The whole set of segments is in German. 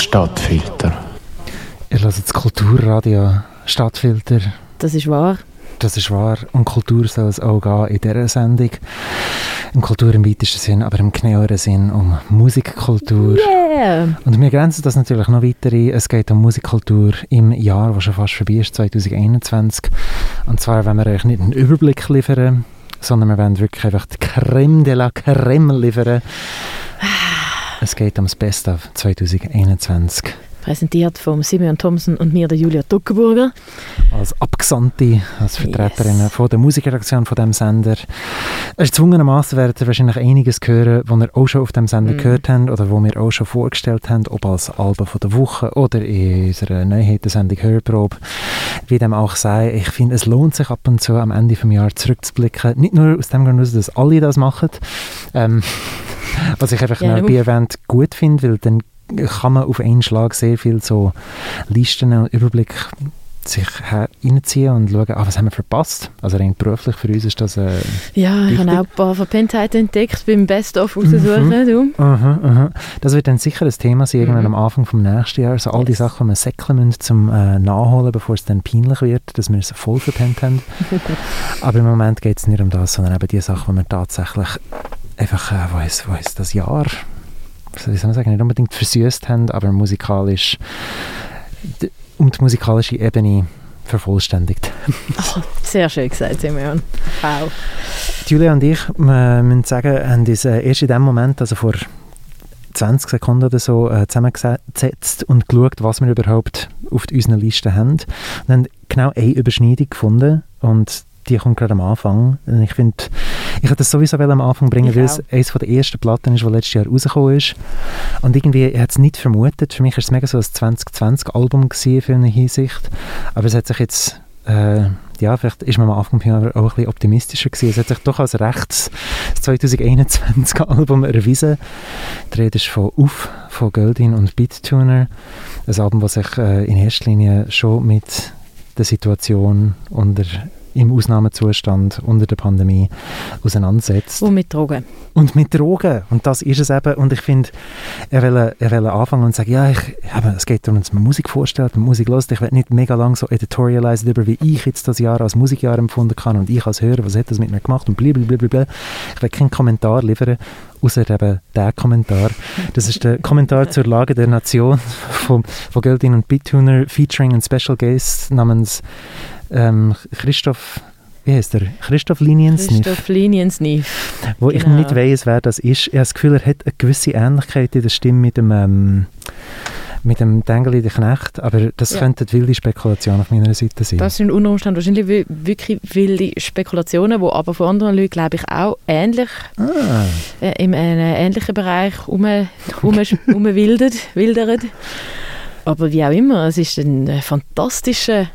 Stadtfilter. Ihr hört das Kulturradio Stadtfilter. Das ist wahr. Das ist wahr. Und Kultur soll es auch gehen in dieser Sendung. Um Kultur im weitesten Sinn, aber im genaueren Sinn um Musikkultur. Yeah! Und wir grenzen das natürlich noch weiter ein. Es geht um Musikkultur im Jahr, das schon fast vorbei ist, 2021. Und zwar, wenn wir euch nicht einen Überblick liefern, sondern wir wollen wirklich einfach die Creme de la Creme liefern. Es geht um das Beste 2021 präsentiert von Simeon Thompson und mir, der Julia Duckenburger. Als Abgesandte, als Vertreterin yes. von der Musikredaktion von dem Sender. Erzwungenermaßen werdet ihr wahrscheinlich einiges hören, was ihr auch schon auf dem Sender mm. gehört habt oder wo wir auch schon vorgestellt haben, ob als Album von der Woche oder in unserer Neuheitensendung Hörprobe. Wie dem auch sei, ich finde, es lohnt sich ab und zu am Ende des Jahres zurückzublicken. Nicht nur aus dem Grund, dass alle das machen, ähm, was ich einfach ja, bei Event gut finde, weil dann kann man auf einen Schlag sehr viel so Listen und Überblick sich reinziehen und schauen, ah, was haben wir verpasst. Also rein beruflich für uns ist das äh, Ja, ich habe auch ein paar Verpenntheiten entdeckt beim Best-of raussuchen. Mhm. Aha, aha. Das wird dann sicher ein Thema sein, irgendwann mhm. am Anfang des nächsten Jahres. So all die Sachen, die wir säckeln müssen, zum äh, Nachholen, bevor es dann peinlich wird, dass wir es voll verpennt haben. Aber im Moment geht es nicht um das, sondern eben die Sachen, die wir tatsächlich einfach, äh, wo, ist, wo ist das Jahr wie soll man sagen, nicht unbedingt versüßt haben, aber musikalisch um die musikalische Ebene vervollständigt. oh, sehr schön gesagt, Simeon. Wow. Julia und ich wir müssen sagen, haben uns äh, erst in dem Moment, also vor 20 Sekunden oder so, äh, zusammengesetzt und geschaut, was wir überhaupt auf unseren Listen haben. Und haben genau eine Überschneidung gefunden und die kommt gerade am Anfang. Ich finde, ich hätte das sowieso am Anfang bringen, weil es eines der ersten Platten ist, die letztes Jahr rausgekommen ist. Und irgendwie, ich hätte es nicht vermutet. Für mich war es mega so ein 2020-Album für eine Hinsicht. Aber es hat sich jetzt, äh, ja, vielleicht ist man am Anfang auch ein bisschen optimistischer gewesen. Es hat sich doch als rechts 2021-Album erwiesen. Die Rede ist von Uff, von Goldin und Beattuner. Ein Album, das sich äh, in erster Linie schon mit der Situation unter im Ausnahmezustand unter der Pandemie auseinandersetzt. Und mit Drogen. Und mit Drogen. Und das ist es eben. Und ich finde, er will, er will anfangen und sagen, ja, ich, eben, es geht darum, dass man Musik vorstellt und Musik lässt. Ich will nicht mega lang so editorialisieren darüber, wie ich jetzt das Jahr als Musikjahr empfunden kann und ich als Hörer, was hat das mit mir gemacht und blablabla. Ich will keinen Kommentar liefern, außer eben der Kommentar. Das ist der Kommentar zur Lage der Nation von, von Geldin und Bittuner featuring ein Special Guest namens ähm, Christoph wie heißt er? Christoph Liniensniff. Christoph Liniensniff. Wo genau. ich nicht weiß, wer das ist. Ich habe das Gefühl, er hat eine gewisse Ähnlichkeit in der Stimme mit dem, ähm, mit dem Dengeli der Knecht, aber das ja. könnte wilde Spekulation auf meiner Seite sein. Das sind unter Umständen wahrscheinlich wirklich wilde Spekulationen, die aber von anderen Leuten, glaube ich, auch ähnlich ah. äh, in einem ähnlichen Bereich um, um, umwildert. Aber wie auch immer, es ist ein fantastischer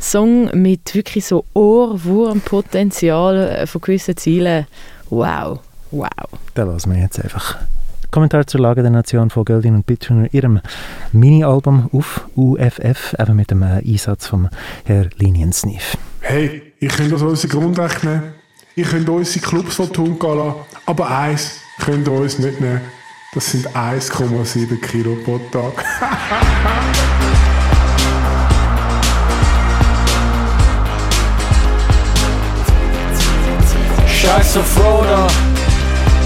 Song mit wirklich so Ohrwurmpotenzial äh, von gewissen Zielen. Wow, wow. Da lassen wir jetzt einfach. Kommentar zur Lage der Nation von Göldin und Bittuner, ihrem Mini-Album auf UFF, eben mit dem äh, Einsatz von Herr Liniensniff. Hey, ich könnte das unsere Grundrechte nehmen. Ich könnte unsere Clubs von Tun gehen aber eins könnt ihr uns nicht nehmen. Das sind 1,7 Kilo pro Tag.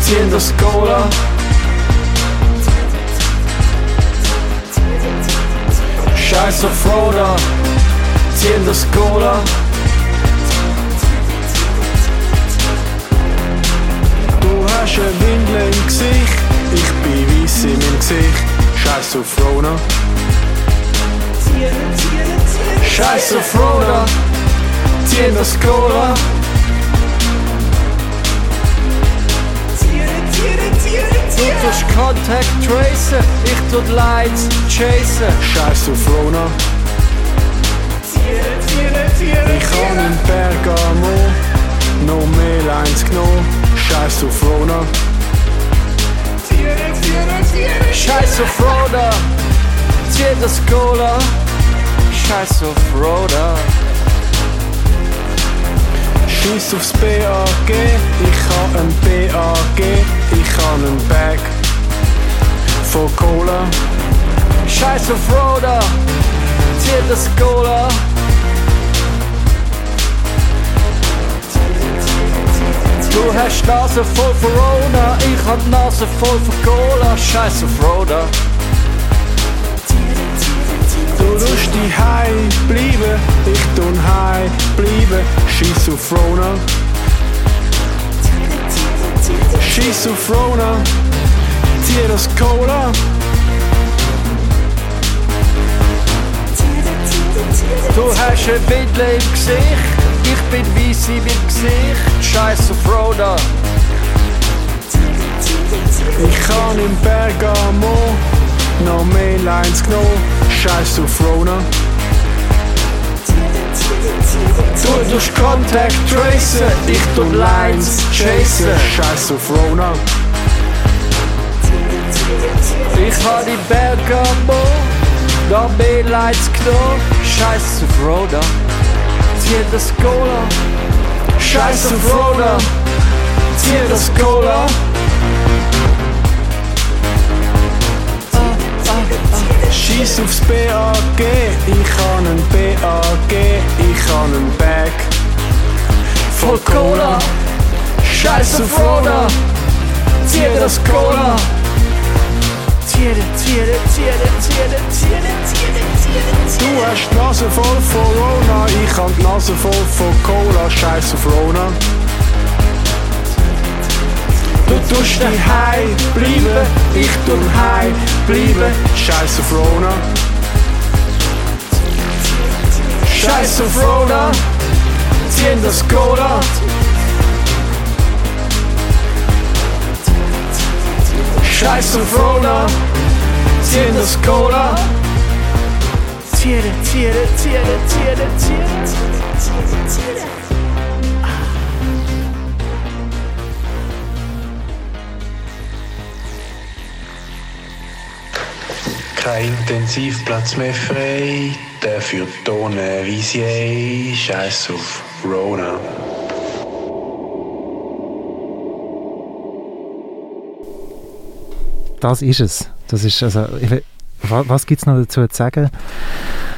Ziehen das Cola. Scheiß auf Roder, ziehen das Cola. Du hast ein Windel im Gesicht, ich bin weiss in meinem Gesicht. Scheiß auf Roder. Scheiß auf Roder, ziehen das Du tust Contact tracen, ich tu die Lights chasen. Scheiß auf Rona. Ich habe in Bergamo noch mehr Lines genommen. Scheiß auf Rona. Scheiß auf Rona. Zieh das Cola. Scheiß auf Rhoda. Scheiß aufs BAG, ich habe ein BAG, ich habe ein Bag voll Cola. Scheiß auf Roder, zieh das Cola. Du hast Nase voll von Rona, ich hab Nase voll von Cola. Scheiß auf Roder. Du tust die High bleiben, ich tun High bleiben. Scheiß auf Rona. Scheiß auf Rona, zieh das Cola. Du hast ein Windel im Gesicht, ich bin weiss in meinem Gesicht. Scheiß auf Roda. Ich kann im Bergamo noch mehr Lines genommen. Scheiß auf Rona. Du tust Contact tracen, ich tu Lines chasen. Scheiß auf Rona. Ich hab die Bergamo mehr Lines genommen. Scheiß auf Rona. Zieh das Cola. Scheiß auf Rona. Zieh das Cola. Scheiß aufs BAG, ich han ein BAG, ich han ein Bag voll Cola. Scheiß auf Roda, zieh das Cola. Zieh, zieh, zieh, zieh, zieh, zieh, Du hast die Nase voll von Rona, ich han die Nase voll von Cola. Scheiß auf Rona. Du tust High bleiben, ich tu High bleiben. Scheiß auf Rona. Scheiß auf Rona, ziehen das Cola. Scheiß auf Rona, ziehen das Cola. Ziere, ziere, ziere, ziere, ziere, ziere, ziere. Kein Intensivplatz mehr frei, dafür Tone Visier, Scheiß auf Rona. Das ist es. Das ist also, was gibt es noch dazu zu sagen?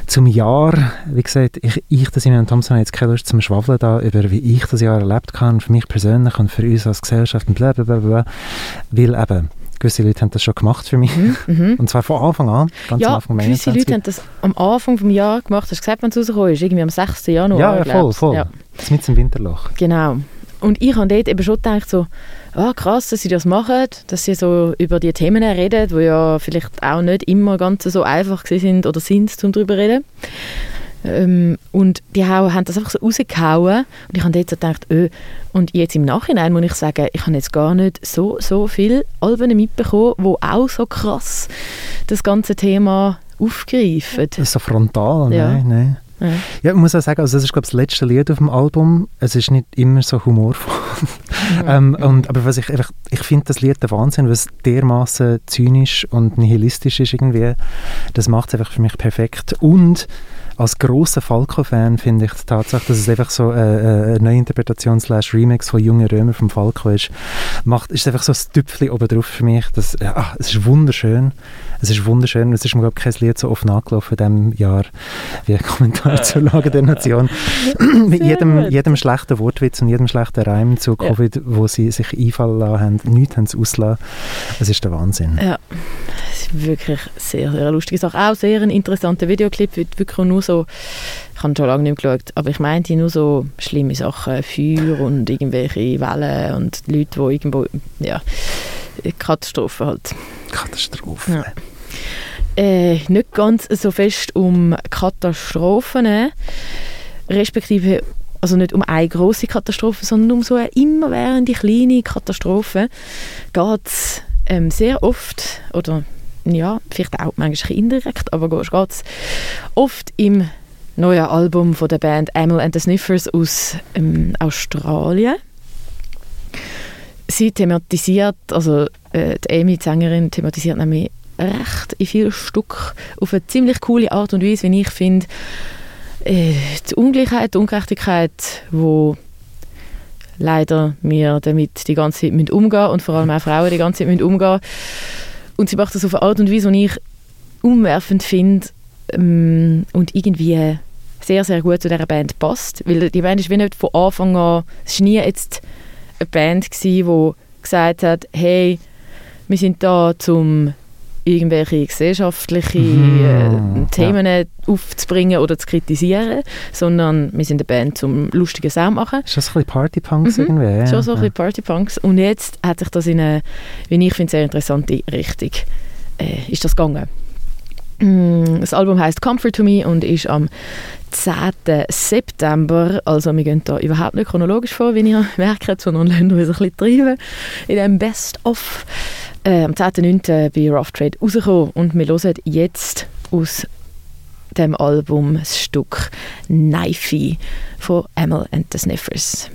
Zum Jahr, wie gesagt, ich, ich der Simon Thompson, jetzt keine Lust zum Schwafeln da über, wie ich das Jahr erlebt habe, für mich persönlich und für uns als Gesellschaft und bla bla bla bla. Weil eben, gewisse Leute haben das schon gemacht für mich. Und zwar von Anfang an, ganz am Ja, Anfang gewisse 21. Leute haben das am Anfang des Jahres gemacht. Hast du gesagt, wenn es rausgekommen ist? Irgendwie am 6. Januar. Ja, ja, voll, voll. Ja, Das mit im Winterloch. genau. Und ich habe dort eben schon gedacht, so, ah, krass, dass sie das machen, dass sie so über die Themen reden, die ja vielleicht auch nicht immer ganz so einfach sind oder sind, um darüber zu reden. Ähm, und die haben das einfach so rausgehauen und ich habe so gedacht, öh. und jetzt im Nachhinein muss ich sagen, ich habe jetzt gar nicht so, so viele Alben mitbekommen, wo auch so krass das ganze Thema aufgreifen. So frontal, Ja. nein, nein. Ja. Ja, ich muss auch sagen, also das ist glaube ich das letzte Lied auf dem Album. Es ist nicht immer so humorvoll. ähm, und, aber was ich einfach, ich finde das Lied der Wahnsinn, weil es dermaßen zynisch und nihilistisch ist irgendwie. Das macht es einfach für mich perfekt. Und als grosser Falco-Fan finde ich die Tatsache, dass es einfach so äh, äh, eine Neuinterpretation slash Remix von Junge Römer vom Falco ist, macht, ist einfach so ein Tüpfchen oben drauf für mich. Das, ja, es ist wunderschön. Es ist wunderschön. Es ist mir, glaube ich, kein Lied so oft nachgelaufen in diesem Jahr wie ein Kommentar zur Lage der Nation. Mit jedem, jedem schlechten Wortwitz und jedem schlechten Reim zu Ja. Covid, wo sie sich einfallen lassen haben, nichts haben sie ausgelassen. Es ist der Wahnsinn. Ja, es ist wirklich sehr, sehr lustige Sache. Auch sehr ein interessanter Videoclip, wird wirklich nur so, ich habe schon lange nicht mehr geschaut, aber ich meinte nur so schlimme Sachen, Feuer und irgendwelche Wellen und Leute, die irgendwo, ja, Katastrophen halt. Katastrophe. Ja. Äh, nicht ganz so fest um Katastrophen, äh, respektive also nicht um eine große Katastrophe, sondern um so eine immerwährende kleine Katastrophe geht es ähm, sehr oft, oder ja, vielleicht auch manchmal indirekt, aber geht es oft im neuen Album von der Band Amel and the Sniffers aus ähm, Australien. Sie thematisiert, also äh, die Amy, die Sängerin, thematisiert nämlich recht in vielen Stück auf eine ziemlich coole Art und Weise, wie ich finde, äh, die Ungleichheit, die Ungerechtigkeit, wo leider wir damit die ganze Zeit umgehen müssen und vor allem auch Frauen die ganze Zeit müssen umgehen Und sie macht das auf eine Art und Weise, die ich umwerfend finde ähm, und irgendwie sehr, sehr gut zu dieser Band passt. Weil die Band ist wie nicht von Anfang an, es war nie jetzt eine Band, gewesen, die gesagt hat, hey, wir sind da zum irgendwelche gesellschaftliche Mhm, äh, Themen aufzubringen oder zu kritisieren, sondern wir sind eine Band zum lustigen Sound machen. Ist das ein bisschen Partypunks Mhm. irgendwie? Ja, Schon so ein ja. bisschen Partypunks. Und jetzt hat sich das in eine, wie ich finde, sehr interessante Richtung äh, ist das gegangen. Mm, Das Album heißt Comfort to Me und ist am 10. September, also wir gehen da überhaupt nicht chronologisch vor, wie ihr merkt, sondern lassen uns ein bisschen treiben in dem Best-of. Äh, am 10.9. bei Rough Trade rausgekommen und wir hören jetzt aus dem Album das Stück Knifey von Emil and the Sniffers.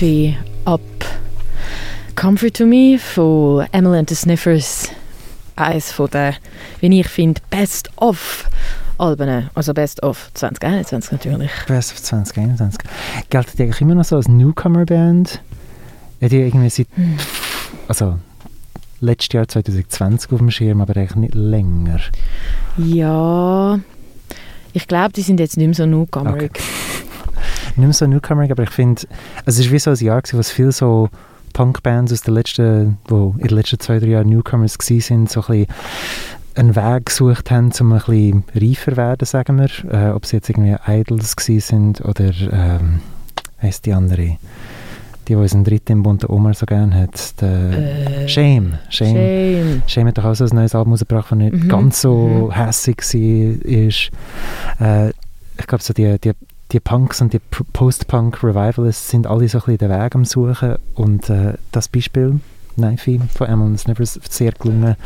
Knifey ab Comfort to Me von Emily and the Sniffers. Eines den, wie ich finde, Best of Alben. Also Best of 2021 natürlich. Best of 2021. Gelten die eigentlich immer noch so als Newcomer-Band? Ja, die irgendwie seit, Hm. also letztes Jahr 2020 auf dem Schirm, aber eigentlich nicht länger. Ja, ich glaube, die sind jetzt nicht mehr so newcomerig. Nicht mehr so Newcomer, aber ich finde, es ist wie so ein Jahr gewesen, wo es viel so Punkbands aus den letzten, wo in den letzten zwei, drei Jahren Newcomers gewesen sind, so ein bisschen einen Weg gesucht haben, um ein bisschen reifer zu werden, sagen wir. Äh, ob sie jetzt irgendwie Idols gewesen sind oder ähm, heisst die andere, die, die unseren dritten im Bund Omar so gerne hat, Äh, Shame. Shame. Shame. Shame hat doch auch so ein neues Album rausgebracht, das nicht Mhm, ganz so mhm. hässig war. Äh, ich glaube, so die, die, die Punks und die Post-Punk-Revivalists sind alle so ein bisschen den Weg am Suchen. Und äh, das Beispiel, Knifey von Amon Snivers, sehr gelungen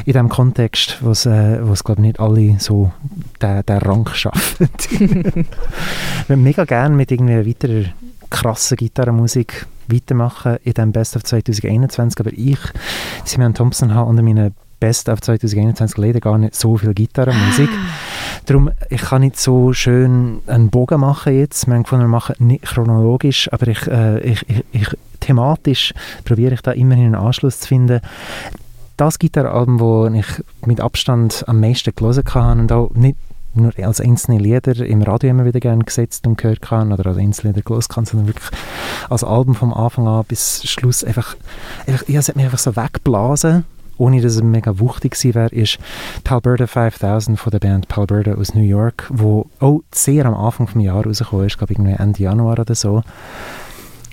in diesem Kontext, wo es, äh, wo es glaube ich, nicht alle so den, den Rang schaffen. ich würde mega gerne mit irgendwie weiterer krassen Gitarrenmusik weitermachen in diesem Best of 2021, aber ich, Simon Thompson, habe unter meinen Best of 2021 leider gar nicht so viel Gitarrenmusik. Darum, ich kann nicht so schön einen Bogen machen jetzt. Wir haben gefunden, wir machen nicht chronologisch, aber ich, äh, ich, ich, ich, thematisch probiere ich da immerhin einen Anschluss zu finden. Das Gitarrenalbum, das ich mit Abstand am meisten gelesen habe und auch nicht nur als einzelne Lieder im Radio immer wieder gerne gesetzt und gehört kann oder als einzelne Lieder gelesen kann, sondern wirklich als Album vom Anfang an bis Schluss einfach, einfach ja, es hat mich einfach so weggeblasen ohne dass es mega wuchtig gewesen wäre, ist Palberta 5000 von der Band Palberta aus New York, wo auch sehr am Anfang des Jahres rausgekommen ist, glaube ich irgendwie Ende Januar oder so.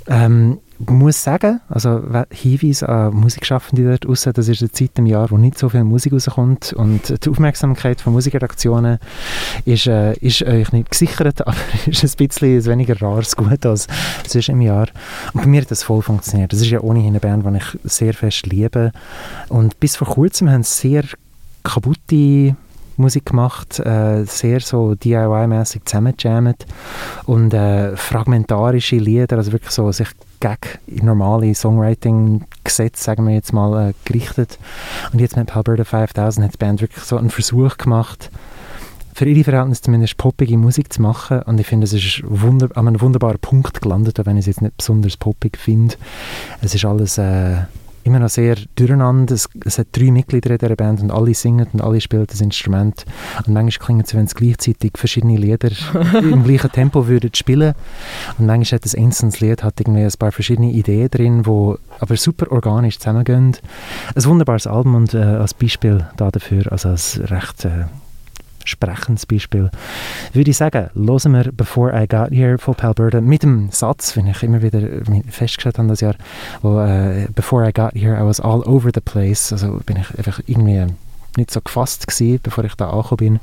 Ähm, muss sagen, also we- Hinweise an Musikschaffende dort raus, das ist eine Zeit im Jahr, wo nicht so viel Musik rauskommt und die Aufmerksamkeit von Musikredaktionen ist, äh, ist euch nicht gesichert, aber ist ein bisschen ein weniger rares Gut als sonst im Jahr. Und bei mir hat das voll funktioniert. Das ist ja ohnehin eine Band, die ich sehr fest liebe und bis vor kurzem haben sie sehr kaputte Musik gemacht, äh, sehr so DIY-mäßig zusammengejammt und äh, fragmentarische Lieder, also wirklich so sich gegen normale Songwriting-Gesetze, sagen wir jetzt mal, äh, gerichtet. Und jetzt mit Palberta 5000 hat die Band wirklich so einen Versuch gemacht, für ihre Verhältnisse zumindest poppige Musik zu machen. Und ich finde, es ist wunder an einem wunderbaren Punkt gelandet, auch wenn ich es jetzt nicht besonders poppig finde. Es ist alles äh, immer noch sehr durcheinander. Es, es hat drei Mitglieder in dieser Band und alle singen und alle spielen das Instrument. Und manchmal klingt es, wenn sie gleichzeitig verschiedene Lieder im gleichen Tempo würden spielen. Und manchmal hat das einzelnes Lied hat irgendwie ein paar verschiedene Ideen drin, die aber super organisch zusammengehen. Ein wunderbares Album und äh, als Beispiel da dafür, also als recht äh, sprechendes Beispiel, würde ich sagen, hören wir Before I Got Here von Palberta mit dem Satz, den ich immer wieder festgestellt habe das Jahr, wo äh, Before I Got Here, I was all over the place, also bin ich einfach irgendwie nicht so gefasst gewesen, bevor ich da angekommen bin.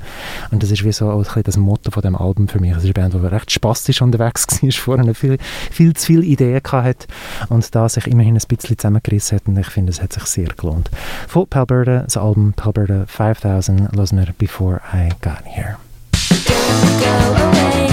Und das ist wie so das Motto von dem Album für mich. Es ist eine Band, die recht spastisch unterwegs war, vorher viel, viel zu viele Ideen hatte und da sich immerhin ein bisschen zusammengerissen hat und ich finde, es hat sich sehr gelohnt. Von Palberta, das Album Palberta 5000, hören wir Before I Got Here. And now you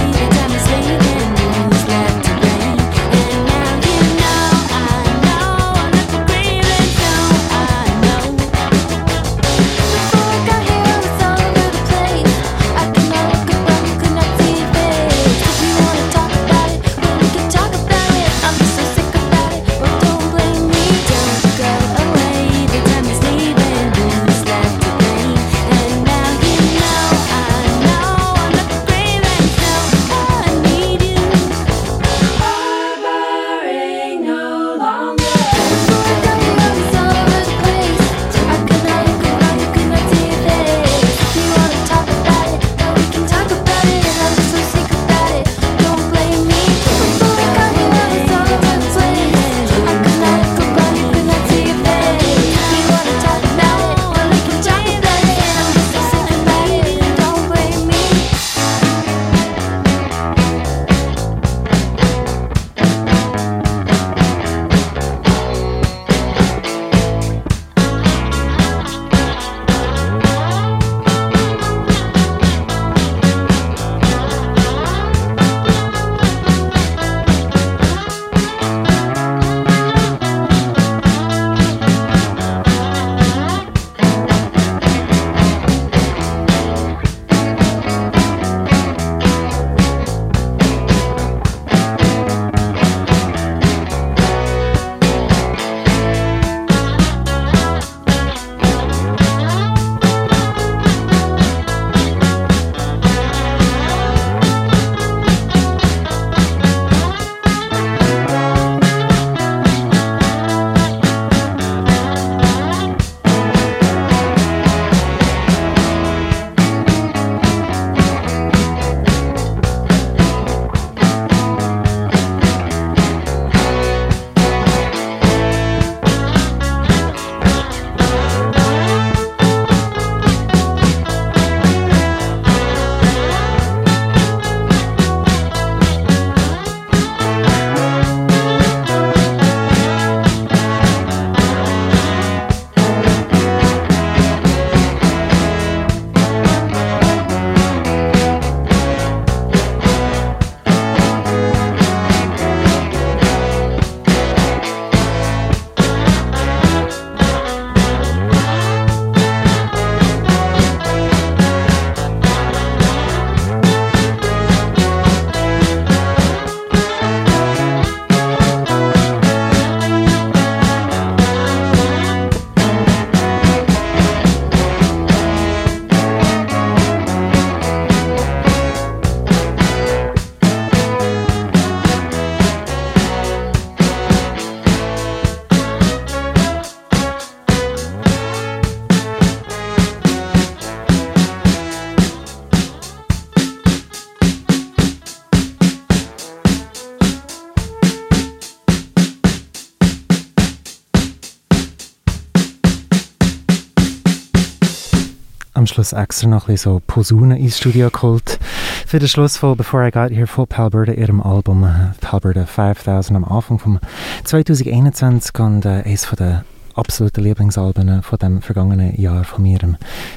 Schluss extra noch ein bisschen so Posaunen ins Studio geholt. Für den Schluss von Before I Got Here von Palberta, ihrem Album äh, Palberta 5000 am Anfang von 2021 und äh, eines den absoluten Lieblingsalben von dem vergangenen Jahr von mir,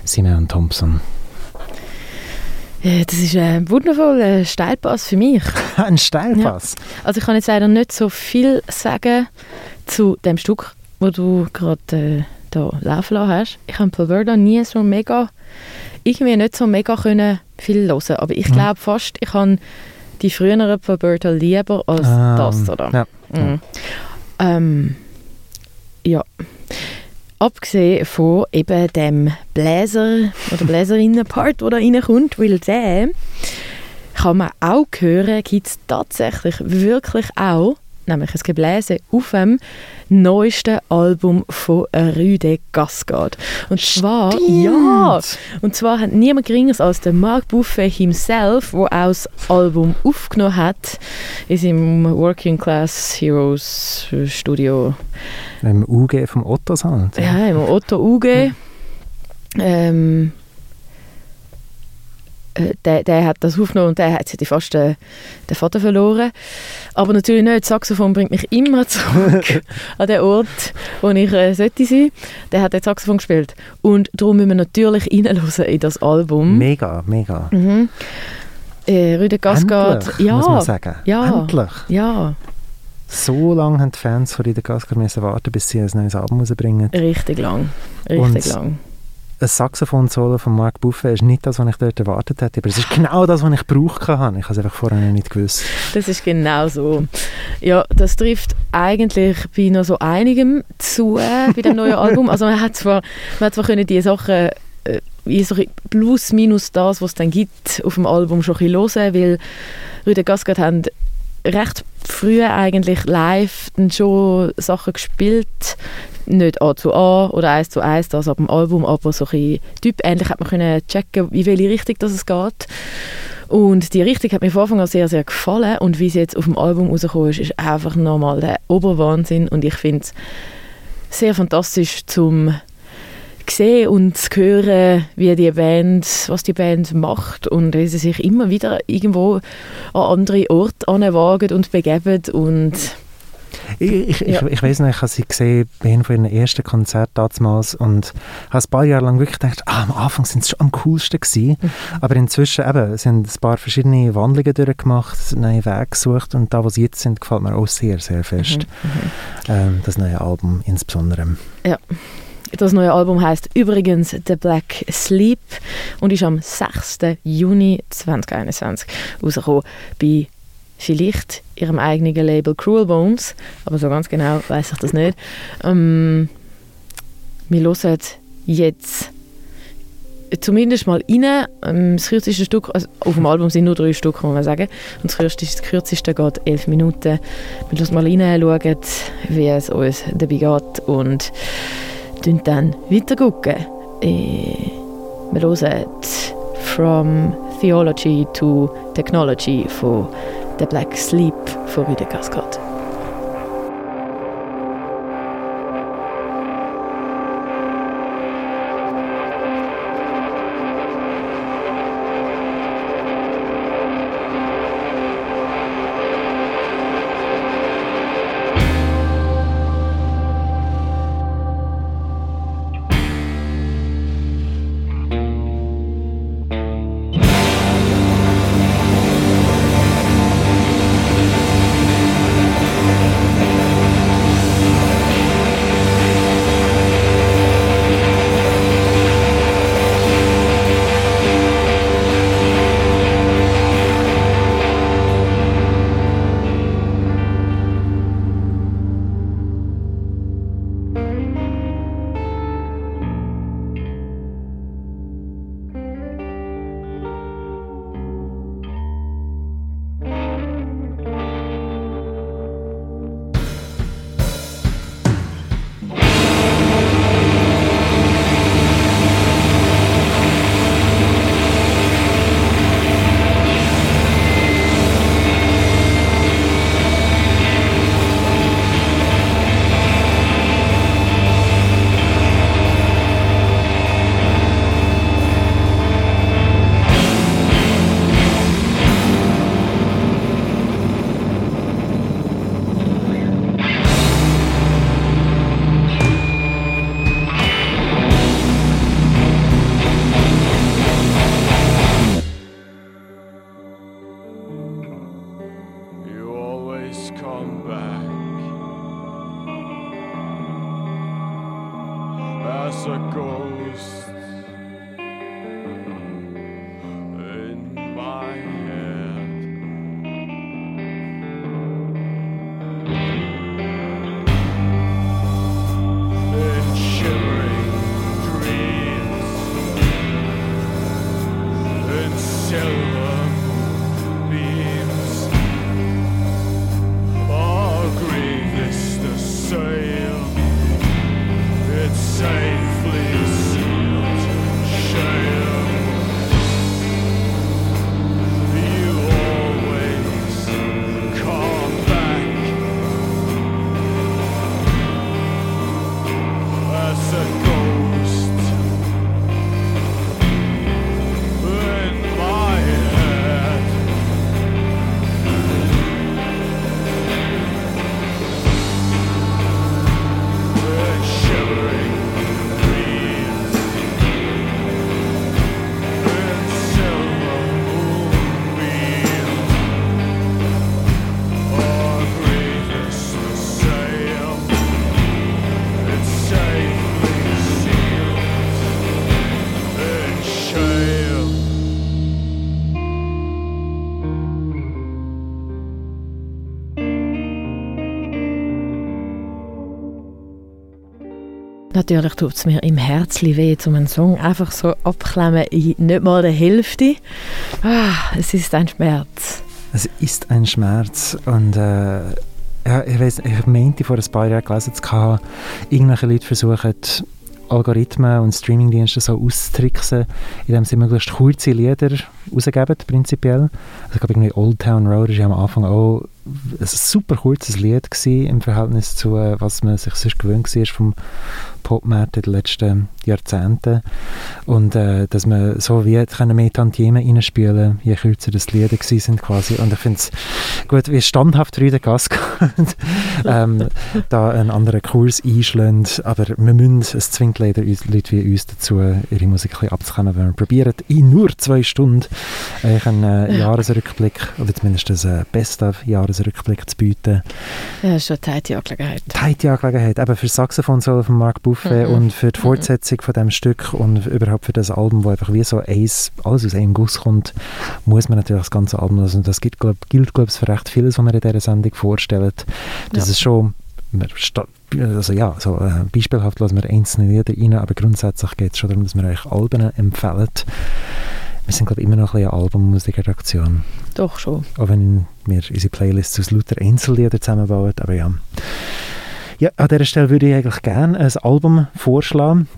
Simeon Thompson. Ja, das ist ein wundervoller Steilpass für mich. Ein Steilpass. Also ich kann jetzt leider nicht so viel sagen zu dem Stück, wo du gerade äh, da laufen lassen hast. Ich habe Palverda nie so mega, irgendwie nicht so mega können viel hören, aber ich Mhm. glaube fast, ich habe die früheren Palverda lieber als Ähm, das, oder? Ja. Mhm. Ähm, ja. Abgesehen von eben dem Bläser oder Bläserinnen-Part, der da reinkommt, weil der kann man auch hören, gibt es tatsächlich wirklich auch, nämlich ein Gebläse auf dem neuesten Album von Rüde Gasgard. Und zwar, ja, und zwar hat niemand geringeres als der Mark Buffet himself, der auch das Album aufgenommen hat, in seinem Working Class Heroes Studio Im UG vom Otto Sand. ja, im Otto UG. Ähm, äh, der, der hat das aufgenommen und der hat sich fast den, den Vater verloren. Aber natürlich nicht. Das Saxophon bringt mich immer zurück an den Ort, wo ich äh, sollte sein. Der hat den Saxophon gespielt. Und darum müssen wir natürlich reinhören in das Album. Mega, mega. Mhm. Äh, Rüde Gasgard. Endlich, Ja, muss man sagen. ja. Endlich. ja, So lange haben die Fans von Rüde Gasgard müssen warten, bis sie ein neues Album rausbringen. richtig lang. Richtig Und- lang. Ein Saxophon-Solo von Mark Buffet ist nicht das, was ich dort erwartet hätte, aber es ist genau das, was ich gebraucht habe. Ich habe es einfach vorher noch nicht gewusst. Das ist genau so. Ja, das trifft eigentlich bei noch so einigem zu äh, bei dem neuen Album. Also man hat zwar, man hat zwar können die Sachen äh, wie so plus minus das, was es dann gibt, auf dem Album schon ein bisschen hören, weil Rüde Gasgard haben recht früh eigentlich live dann schon Sachen gespielt, nicht A zu A oder eins zu eins, das ab dem Album, aber so ein bisschen typähnlich hat man können checken, in welche Richtung das es geht. Und die Richtung hat mir von Anfang an sehr, sehr gefallen und wie sie jetzt auf dem Album rausgekommen ist, ist einfach nochmal der Oberwahnsinn und ich finde es sehr fantastisch zum sehen und zu hören, wie die Band, was die Band macht und wie sie sich immer wieder irgendwo an andere Orte anwagen und begeben und Ich, ich, Ja. ich, ich weiß noch, ich habe sie gesehen bei einem von ihren ersten Konzerten damals und habe ein paar Jahre lang wirklich gedacht, ah, am Anfang sind sie schon am coolsten gewesen. Mhm. Aber inzwischen eben, haben ein paar verschiedene Wandlungen durchgemacht, neue Wege gesucht und da, wo sie jetzt sind, gefällt mir auch sehr, sehr fest. Ähm, das neue Album insbesondere. Das neue Album heißt übrigens The Black Sleep und ist am 6. Juni 2021 rausgekommen bei vielleicht ihrem eigenen Label Cruel Bones, aber so ganz genau weiß ich das nicht. Ähm, wir hören jetzt zumindest mal rein. Ähm, das kürzeste Stück, also auf dem Album sind nur drei Stück, kann man sagen. Und das kürzeste, das kürzeste geht elf Minuten. Wir hören mal rein, schauen, wie es uns dabei geht und schauen dann weiter. Gucken. Äh, wir hören From Theology to Technology von The Black Sleep von Rüde Cascade. Natürlich tut es mir im Herzli weh, um einen Song einfach so abklemmen in nicht mal der Hälfte. Ah, es ist ein Schmerz. Es ist ein Schmerz und äh, ja, ich weiß, ich meinte vor ein paar Jahren gelesen zu haben, irgendwelche Leute versuchen Algorithmen und Streamingdienste so auszutricksen, indem sie möglichst kurze Lieder rausgeben, prinzipiell. Also ich glaube, irgendwie Old Town Road ist ja am Anfang auch ein super kurzes Lied gewesen, im Verhältnis zu, äh, was man sich sonst gewöhnt war vom Popmarkt in den letzten Jahrzehnten. Und äh, dass man so wie können mehr Tantiemen reinspielen je kürzer das Lieder gewesen sind quasi. Und ich finde es gut, wie standhaft Rüde Gas ähm, da einen anderen Kurs einschlägt. Aber wir müssen, es zwingt leider Leute wie uns dazu, ihre Musik ein bisschen abzukommen, wenn wir probieren, in nur zwei Stunden äh, einen äh, Jahresrückblick, oder zumindest ein äh, Best-of-Jahresrückblick zu bieten. Ja, das ist schon eine tighte Angelegenheit. Tighte Angelegenheit, eben für das Saxophon-Solo von Mark Buffet Mhm. und für die Fortsetzung von dem Stück und überhaupt für das Album, wo einfach wie so eins, alles aus einem Guss kommt, muss man natürlich das ganze Album. Und das gilt, glaub, glaube ich, für recht vieles, was wir in dieser Sendung vorstellen. Das Ja. ist schon, also ja, so äh, beispielhaft lassen wir einzelne Lieder rein, aber grundsätzlich geht es schon darum, dass wir euch Alben empfehlen. Wir sind, glaube ich, immer noch ein bisschen eine Albummusikredaktion. Doch schon. Auch wenn wir unsere Playlists aus lauter Einzellieder zusammenbauen. Aber ja. ja, an dieser Stelle würde ich eigentlich gerne ein Album vorschlagen,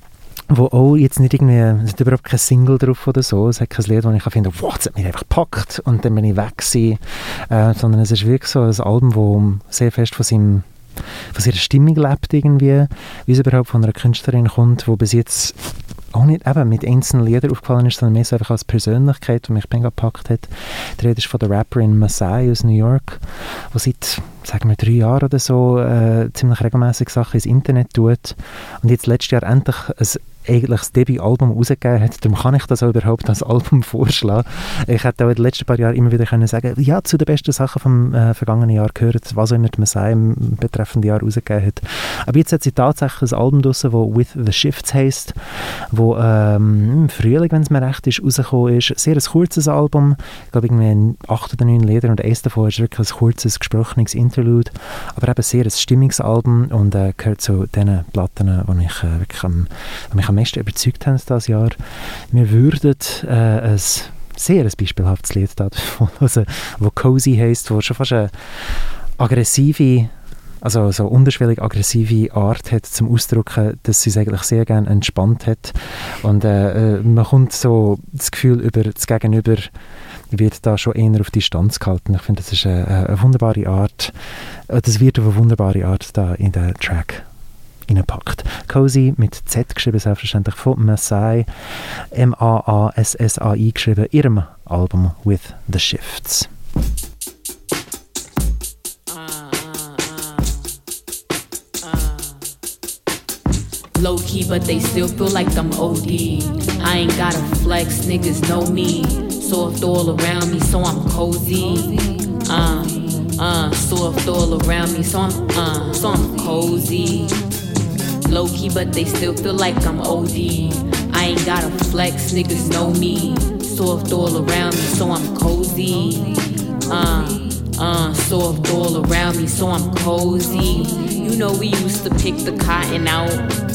wo auch jetzt nicht irgendwie, es ist überhaupt kein Single drauf oder so, es hat kein Lied, wo ich finde, wow, das hat mich einfach gepackt und dann bin ich weg gewesen, äh, sondern es ist wirklich so ein Album, wo sehr fest von seinem von ihrer Stimmung lebt irgendwie, wie es überhaupt von einer Künstlerin kommt, wo bis jetzt auch nicht eben mit einzelnen Liedern aufgefallen ist, sondern mehr so einfach als Persönlichkeit, die mich mega gepackt hat. Die Rede ist von der Rapperin Masai aus New York, die seit, sagen wir, drei Jahren oder so äh, ziemlich regelmäßig Sachen ins Internet tut und jetzt letztes Jahr endlich ein eigentlich das Debütalbum rausgegeben hat. Darum kann ich das auch überhaupt als Album vorschlagen. Ich hätte auch in den letzten paar Jahren immer wieder können sagen ja, zu den besten Sachen vom äh, vergangenen Jahr gehört, was immer die Messiah im betreffenden Jahr rausgegeben hat. Aber jetzt hat sie tatsächlich ein Album draussen, das «With the Shifts» heisst, wo ähm, im Frühling, wenn es mir recht ist, rausgekommen ist. Sehr ein kurzes Album, ich glaube irgendwie acht oder neun Lieder und eines davon ist wirklich ein kurzes, gesprochenes Interlude, aber eben sehr ein Stimmungsalbum und äh, gehört zu den Platten, die mich, äh, wirklich mich am meisten überzeugt haben dieses Jahr. Wir würden äh, ein sehr ein beispielhaftes Lied davon hören, das «Cozy» heisst, wo schon fast eine aggressive also so unterschwellig aggressive Art hat zum Ausdrücken, dass sie es eigentlich sehr gerne entspannt hat und äh, äh, man kommt so das Gefühl über das Gegenüber wird da schon eher auf Distanz gehalten. Ich finde, das ist eine, eine wunderbare Art, äh, das wird auf eine wunderbare Art da in den Track reingepackt. Cozy mit Z geschrieben, selbstverständlich von Masai, M-A-A-S-S-A-I geschrieben, ihrem Album With the Shifts. Low key, but they still feel like I'm OD. I ain't gotta flex, niggas know me. Soft all around me, so I'm cozy. Uh, uh, soft all around me, so I'm, uh, so I'm cozy. Low key, but they still feel like I'm OD. I ain't gotta flex, niggas know me. Soft all around me, so I'm cozy. Uh, uh, soft all around me, so I'm cozy. You know we used to pick the cotton out.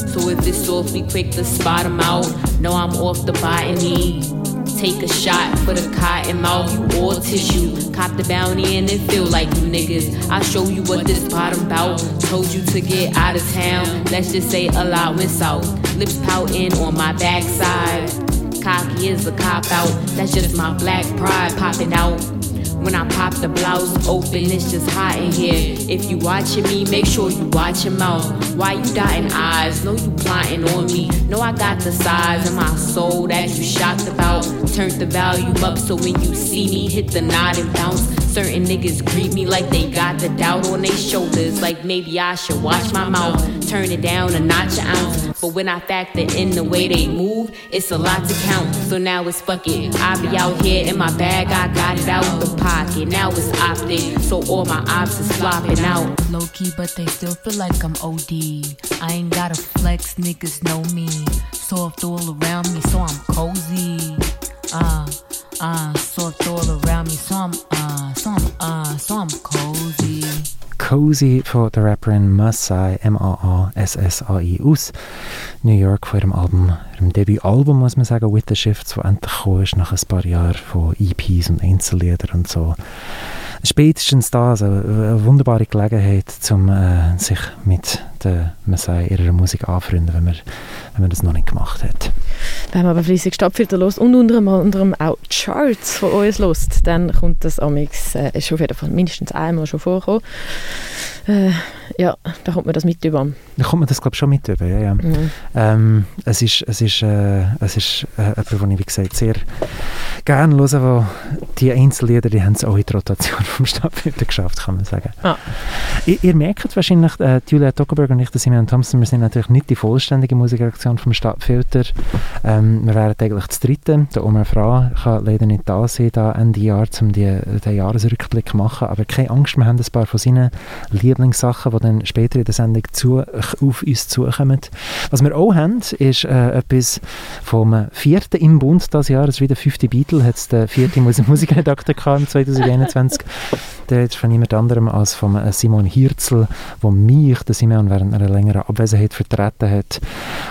So if it's soft, we quick to spot 'em out. No, I'm off the botany. Take a shot for the cotton mouth, you all tissue. Cop the bounty and it feel like you niggas. I'll show you what this bottom bout. Told you to get out of town. Let's just say allowance out. Lips pouting on my backside. Cocky is a cop out. That's just my black pride popping out. When I pop the blouse open, it's just hot in here. If you watching me, make sure you watch your mouth. Why you dotting eyes? Know you plotting on me. Know I got the size in my soul that you shocked about. Turned the volume up so when you see me, hit the nod and bounce. Certain niggas greet me like they got the doubt on their shoulders. Like maybe I should watch my mouth. Turn it down a notch an ounce. But when I factor in the way they move, it's a lot to count. So now it's fuck it. I be out here in my bag, I got it out the pocket. Now it's optic, so all my ops is flopping out. Low key, but they still feel like I'm OD. I ain't gotta flex, niggas know me. Soft all around me, so I'm cozy. Uh, uh, soft all around me, so I'm, uh, so I'm, uh, so I'm cozy. Cozy von der Rapperin Maasai, M-A-A-S-S-A-I, aus New York von ihrem Album, ihrem Debütalbum, muss man sagen, With the Shifts, das endlich gekommen ist nach ein paar Jahren von EPs und Einzelliedern und so. Spätestens da, also eine wunderbare Gelegenheit, um äh, sich mit der Maasai ihrer Musik anfreunden, wenn man, wenn man das noch nicht gemacht hat. Wenn man aber fleissig Stadtfilter los und unter anderem auch Charts von uns lost, dann kommt das amix, äh, ist auf jeden Fall mindestens einmal schon vorgekommen. Äh, ja, da kommt man das mit über. Da kommt man das, glaube ich, schon mit über, ja, ja. Mhm. Ähm, es ist, es ist, äh, es ist äh, jemand, den ich, wie gesagt, sehr gerne höre, wo die Einzellieder, die haben es auch in die Rotation vom Stadtfilter geschafft, kann man sagen. Ah. Ihr, ihr merkt wahrscheinlich, äh, Julia Toggenberg und ich, der Simeon Thompson, wir sind natürlich nicht die vollständige Musikredaktion vom Stadtfilter. Ähm, wir wären eigentlich das Dritte. Der Omer Fra kann leider nicht da sein, da Ende Jahr, um die, den Jahresrückblick zu machen. Aber keine Angst, wir haben ein paar von seinen Lieblingssachen, die dann später in der Sendung zu, auf uns zukommen. Was wir auch haben, ist äh, etwas vom vierten im Bund dieses Jahr. Das ist wieder der fünfte Beatle, hat es der vierte Mus- Musikredakteur gehabt im 2021. Der ist von niemand anderem als von äh, Simon Hirzel, wo mich, der Simon, während einer längeren Abwesenheit vertreten hat.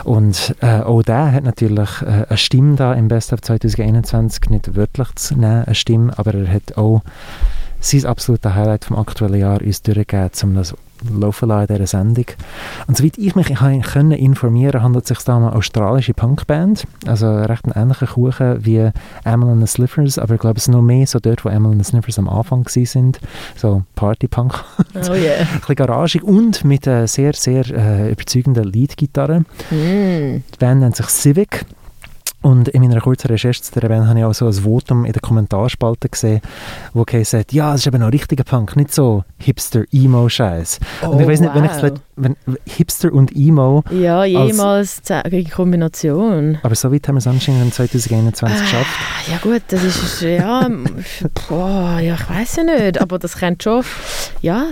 Und äh, auch der hat natürlich äh, eine Stimme da im Best of 2021, nicht wörtlich zu nehmen, eine Stimme, aber er hat auch sein absoluter Highlight vom aktuellen Jahr uns durchgegeben, um das laufen lassen in dieser Sendung. Und soweit ich mich können informieren handelt es sich da um eine australische Punkband, also recht ein ähnlicher Kuchen wie Amel and the Slippers, aber ich glaube, es ist noch mehr so dort, wo Amel and the Slippers am Anfang sind, so Party-Punk, Oh yeah. ein bisschen garagig und mit äh, sehr, sehr äh, überzeugenden Leadgitarre. Mm. Die Band nennt sich Civic. Und in meiner kurzen Recherche zu dieser Band habe ich auch so ein Votum in der Kommentarspalte gesehen, wo Kay sagt, ja, es ist eben noch richtiger Punk, nicht so Hipster-Emo-Scheiß. und ich Oh, weiß nicht, wenn ich vielleicht- wenn Hipster und Emo, Ja, jemals die Kombination. aber so weit haben wir es anscheinend im 2021 geschafft. Ah, Ja gut, das ist, ja, boah, ja, ich weiß ja nicht, aber das könnte schon, ja,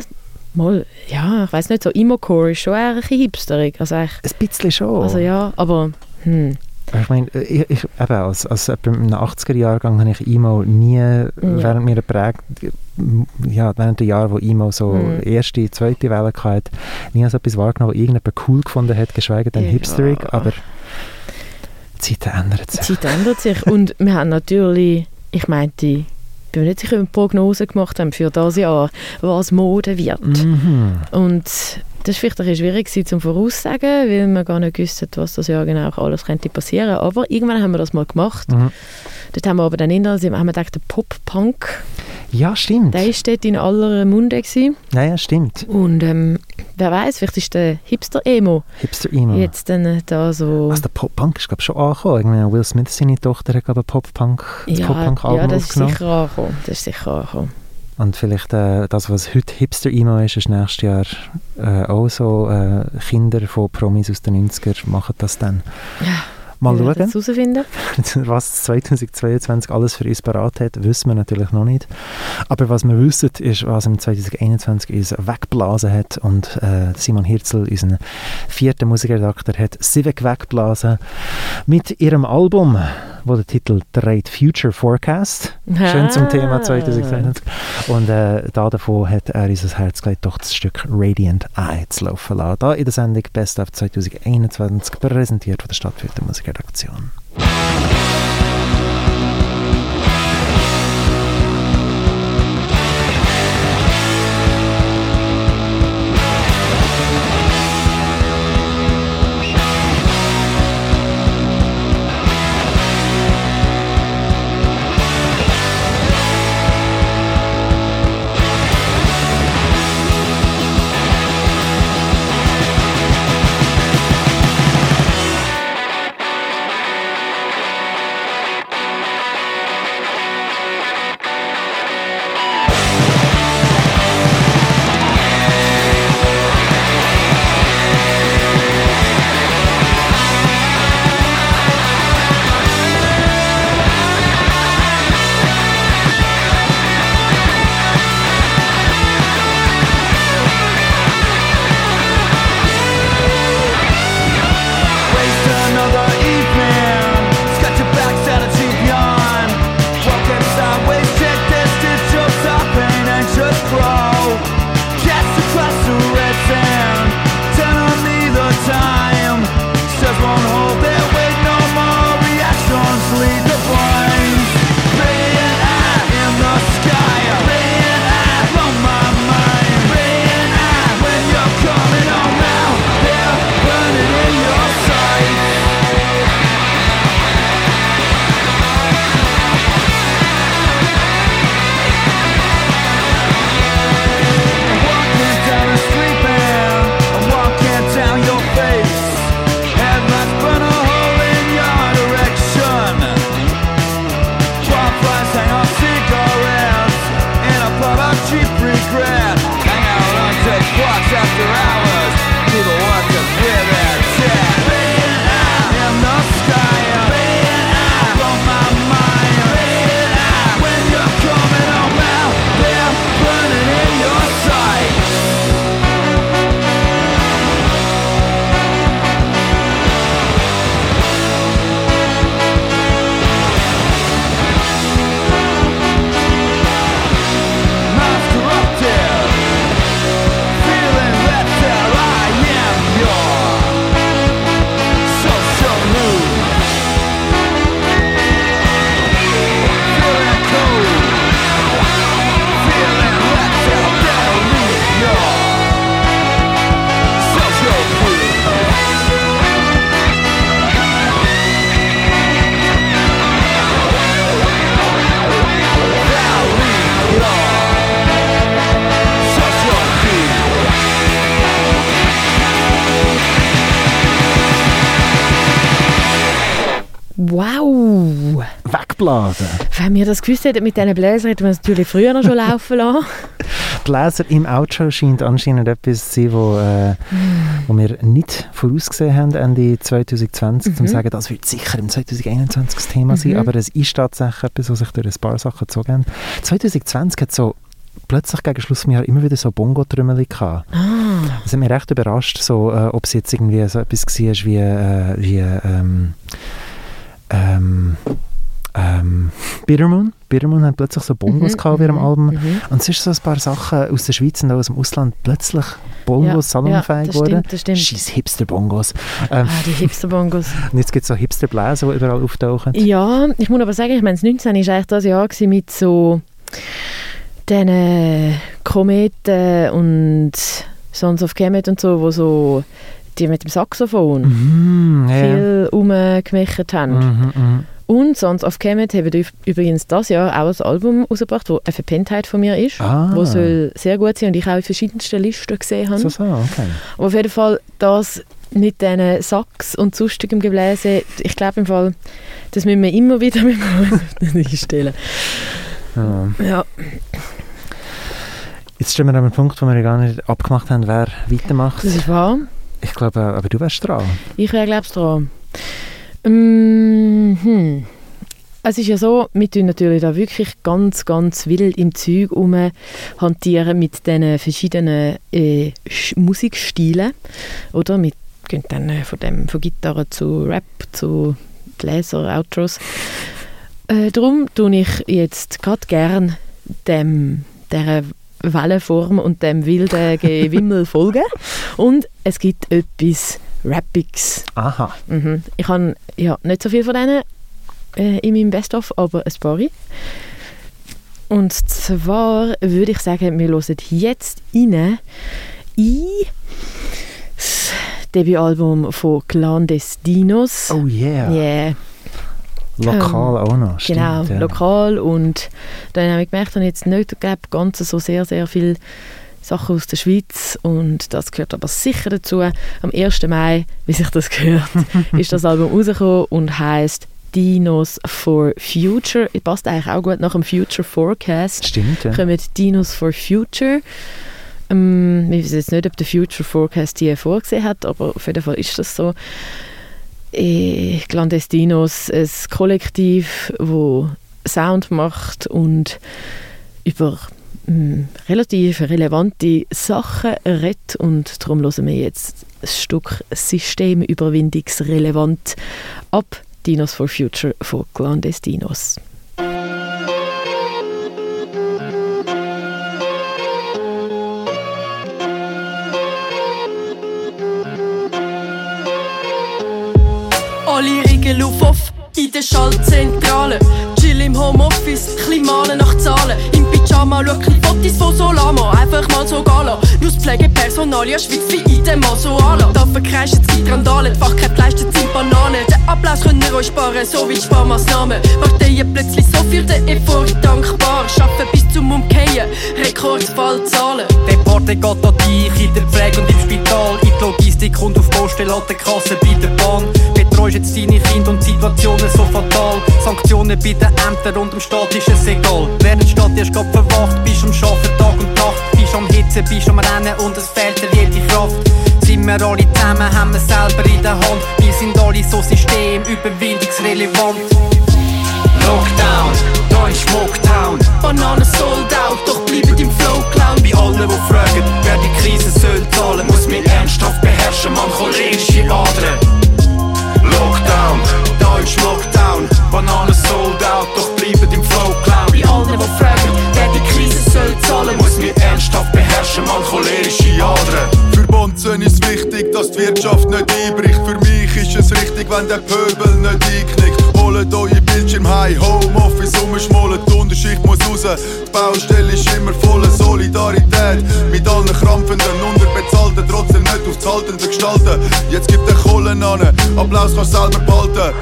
mal, ja, ich weiß nicht, so Emo-Core ist schon eher ein bisschen hipsterig, also Ein bisschen schon. also ja, aber, hm, Ich meine, ich, ich, eben als, als jemand im 80er-Jahrgang habe ich Emo nie während mir prägt, ja, während der Jahre, wo Emo so Mhm. erste, zweite Welle hatte, nie als etwas wahrgenommen, wo irgendjemand cool gefunden hat, geschweige denn Ja. hipsterig, aber die Zeiten ändern die sich. Zeit ändert sich und wir haben natürlich, ich meinte, ich bin mir nicht sicher, ob wir Prognosen gemacht haben für das Jahr, was Mode wird. Mhm. Und das war vielleicht ein schwierig zum Voraussagen, weil wir gar nicht wussten, was das Jahr genau alles könnte passieren. Aber irgendwann haben wir das mal gemacht. Mhm. Dort haben wir aber dann in der, haben wir gedacht, der Pop-Punk, Ja, stimmt. der war dort in aller Munde. Gewesen. Ja, ja, stimmt. Und ähm, wer weiß, vielleicht ist der Hipster-Emo Hipster-Emo. jetzt dann äh, da so... Also der Pop-Punk ist, glaube ich, schon angekommen. Will Smith, seine Tochter, hat, glaube ich, Pop-Punk, das ja, Pop-Punk-Album ja, das ist sicher angekommen. Das ist sicher angekommen. Und vielleicht äh, das, was heute Hipster-Emo ist, ist nächstes Jahr äh, auch so. Äh, Kinder von Promis aus den 90er machen das dann. Ja, Mal wir schauen, herausfinden. was 2022 alles für uns parat hat, wissen wir natürlich noch nicht. Aber was wir wissen, ist, was im 2021 uns weggeblasen hat. Und äh, Simon Hirzel, unser vierter Musikredakteur, hat Civic weggeblasen mit ihrem Album, wo der Titel trägt Future Forecast. Schön zum. Thema 2022. Und äh, da davon hat er unser Herz gelegt, doch das Stück Radiant Eye zu laufen lassen. Da in der Sendung Best of 2021 präsentiert von der Stadtfilter Musikredaktion. Blasen. Wenn wir das gewusst hätten mit diesen Bläsern, hätten wir es natürlich früher noch schon laufen lassen. Bläser im Outro scheint anscheinend etwas zu sein, wo, äh, wo wir nicht vorausgesehen haben Ende 2020, um zu sagen, das wird sicher im 2021 das Thema sein, aber es ist tatsächlich etwas, was sich durch ein paar Sachen gezogen haben. 2020 hat so plötzlich gegen Schluss vom Jahr immer wieder so Bongo-Trümmeli gehabt. Das hat mich recht überrascht, so, äh, ob es jetzt irgendwie so etwas war wie, äh, wie ähm, ähm, ähm, Bittermoon. Bittermoon hat plötzlich so Bongos Mhm, gehabt auf ihrem mhm, Album. mhm. Und es ist so ein paar Sachen aus der Schweiz und auch aus dem Ausland plötzlich Bongos Ja, salonfähig das geworden. stimmt, das stimmt. Scheiß Hipster-Bongos. Ähm, Ah, die Hipster-Bongos. und jetzt gibt es so Hipster-Bläser, die überall auftauchen. Ja, ich muss aber sagen, ich meine, das 19 war eigentlich das Jahr mit so diesen Kometen und Sons of Kemet und so, wo so die mit dem Saxophon ja, ja. viel rumgemacht haben. Mhm, mhm. Und Sons of Kemet haben üb- übrigens das Jahr auch ein Album rausgebracht, das eine Verpenntheit von mir ist, Ah. wo soll sehr gut sein und ich auch in verschiedensten Listen gesehen habe. So, so, okay. Aber auf jeden Fall das mit diesen Sax und sonstigem Gebläse, ich glaube im Fall, das müssen wir immer wieder mit dem einstellen. Ja. Ja, Jetzt stehen wir an einem Punkt, wo wir gar nicht abgemacht haben, wer weitermacht. das ist wahr. Ich glaube, aber du wärst dran. Ich wäre, glaube ich, dran. Mm, hm. Es ist ja so, wir tun natürlich da wirklich ganz, ganz wild im Zeug hantieren mit diesen verschiedenen äh, Musikstilen. Oder? Wir gehen dann äh, von, dem, von Gitarre zu Rap, zu Bläser, Outros. Äh, darum tue ich jetzt gerade gern dem, dieser Wellenform und dem wilden Gewimmel folgen. Und es gibt etwas Rappiges. Aha. Mhm. Ich habe ja, nicht so viel von denen äh, in meinem Best-of, aber ein paar. Und zwar würde ich sagen, wir hören jetzt rein in das Debütalbum von Clandestinos. Oh yeah. Yeah, Lokal auch noch. Stimmt, genau, ja. lokal. Und dann habe ich gemerkt, dass ich jetzt nicht glaub, ganz so sehr, sehr viel Sachen aus der Schweiz und das gehört aber sicher dazu. Am 1. Mai, wie sich das gehört, ist das Album rausgekommen und heißt Dinos for Future. Passt eigentlich auch gut nach dem Future Forecast. Stimmt, ja. Kommen Dinos for Future. Ähm, ich weiß jetzt nicht, ob der Future Forecast die vorgesehen hat, aber auf jeden Fall ist das so. Äh, Clandestinos, ein Kollektiv, wo Sound macht und über relativ relevante Sachen redet und darum hören wir jetzt ein Stück systemüberwindungsrelevant ab Dinos for Future von Clandestinos. Alle Regeln auf off in der Schaltzentrale. Chill im Homeoffice, chli malen nach Zahlen. Im Pyjama schau chli Fotos von Solama. Einfach mal so gala. Das Pflegepersonal, ja Schweiz wie in dem Masoala. Da verkreischen die Randale, die Fachkräfte leisten sind Bananen. Den Applaus können wir euch sparen, so wie Sparmaßnahmen. Parteien plötzlich so für den Effort dankbar. Schaffen bis zum Umkehren, Rekordfallzahlen. Der Porte geht an dich in der Pflege und im Spital, in die Logistik und auf Poststelle an der Kasse bei der Bahn. Betreust jetzt deine Kinder und Situationen so fatal. Sanktionen bei den Ämtern und dem Staat ist es egal. Während Stadt erst grad verwacht, bist am Arbeiten Tag und Nacht. Bist am Hitzen, bist am Rennen und es fehlt dir jede Kraft. Sind wir alle zusammen, haben wir selber in der Hand. Wir sind alle so systemüberwindungsrelevant. Lockdown, da ist Schmucktown. Bananen sold out, doch bleiben im Flow clown. Bei allen, die fragen, wer die Krise soll zahlen, muss mich ernsthaft beherrschen, man cholerische Adern. Lockdown, da ist Schmucktown. Bananen sold out, doch bleiben im Flow clown. Bei allen, die fragen, wer die Krise soll zahlen, muss mich ernsthaft beherrschen, man cholerische Adern. Für Bonzen ist wichtig, dass die Wirtschaft nicht einbricht. Für mich ist es richtig, wenn der Pöbel nicht einknickt. Holt eure Bildschirm heim, Homeoffice umschmollen, die Unterschicht muss raus. Die Baustelle ist immer voller Solidarität. Mit allen krampfenden, unterbezahlten, trotzdem nicht aufs Haltende gestalten. Jetzt gibt der Kohlen an, Applaus kannst selber behalten.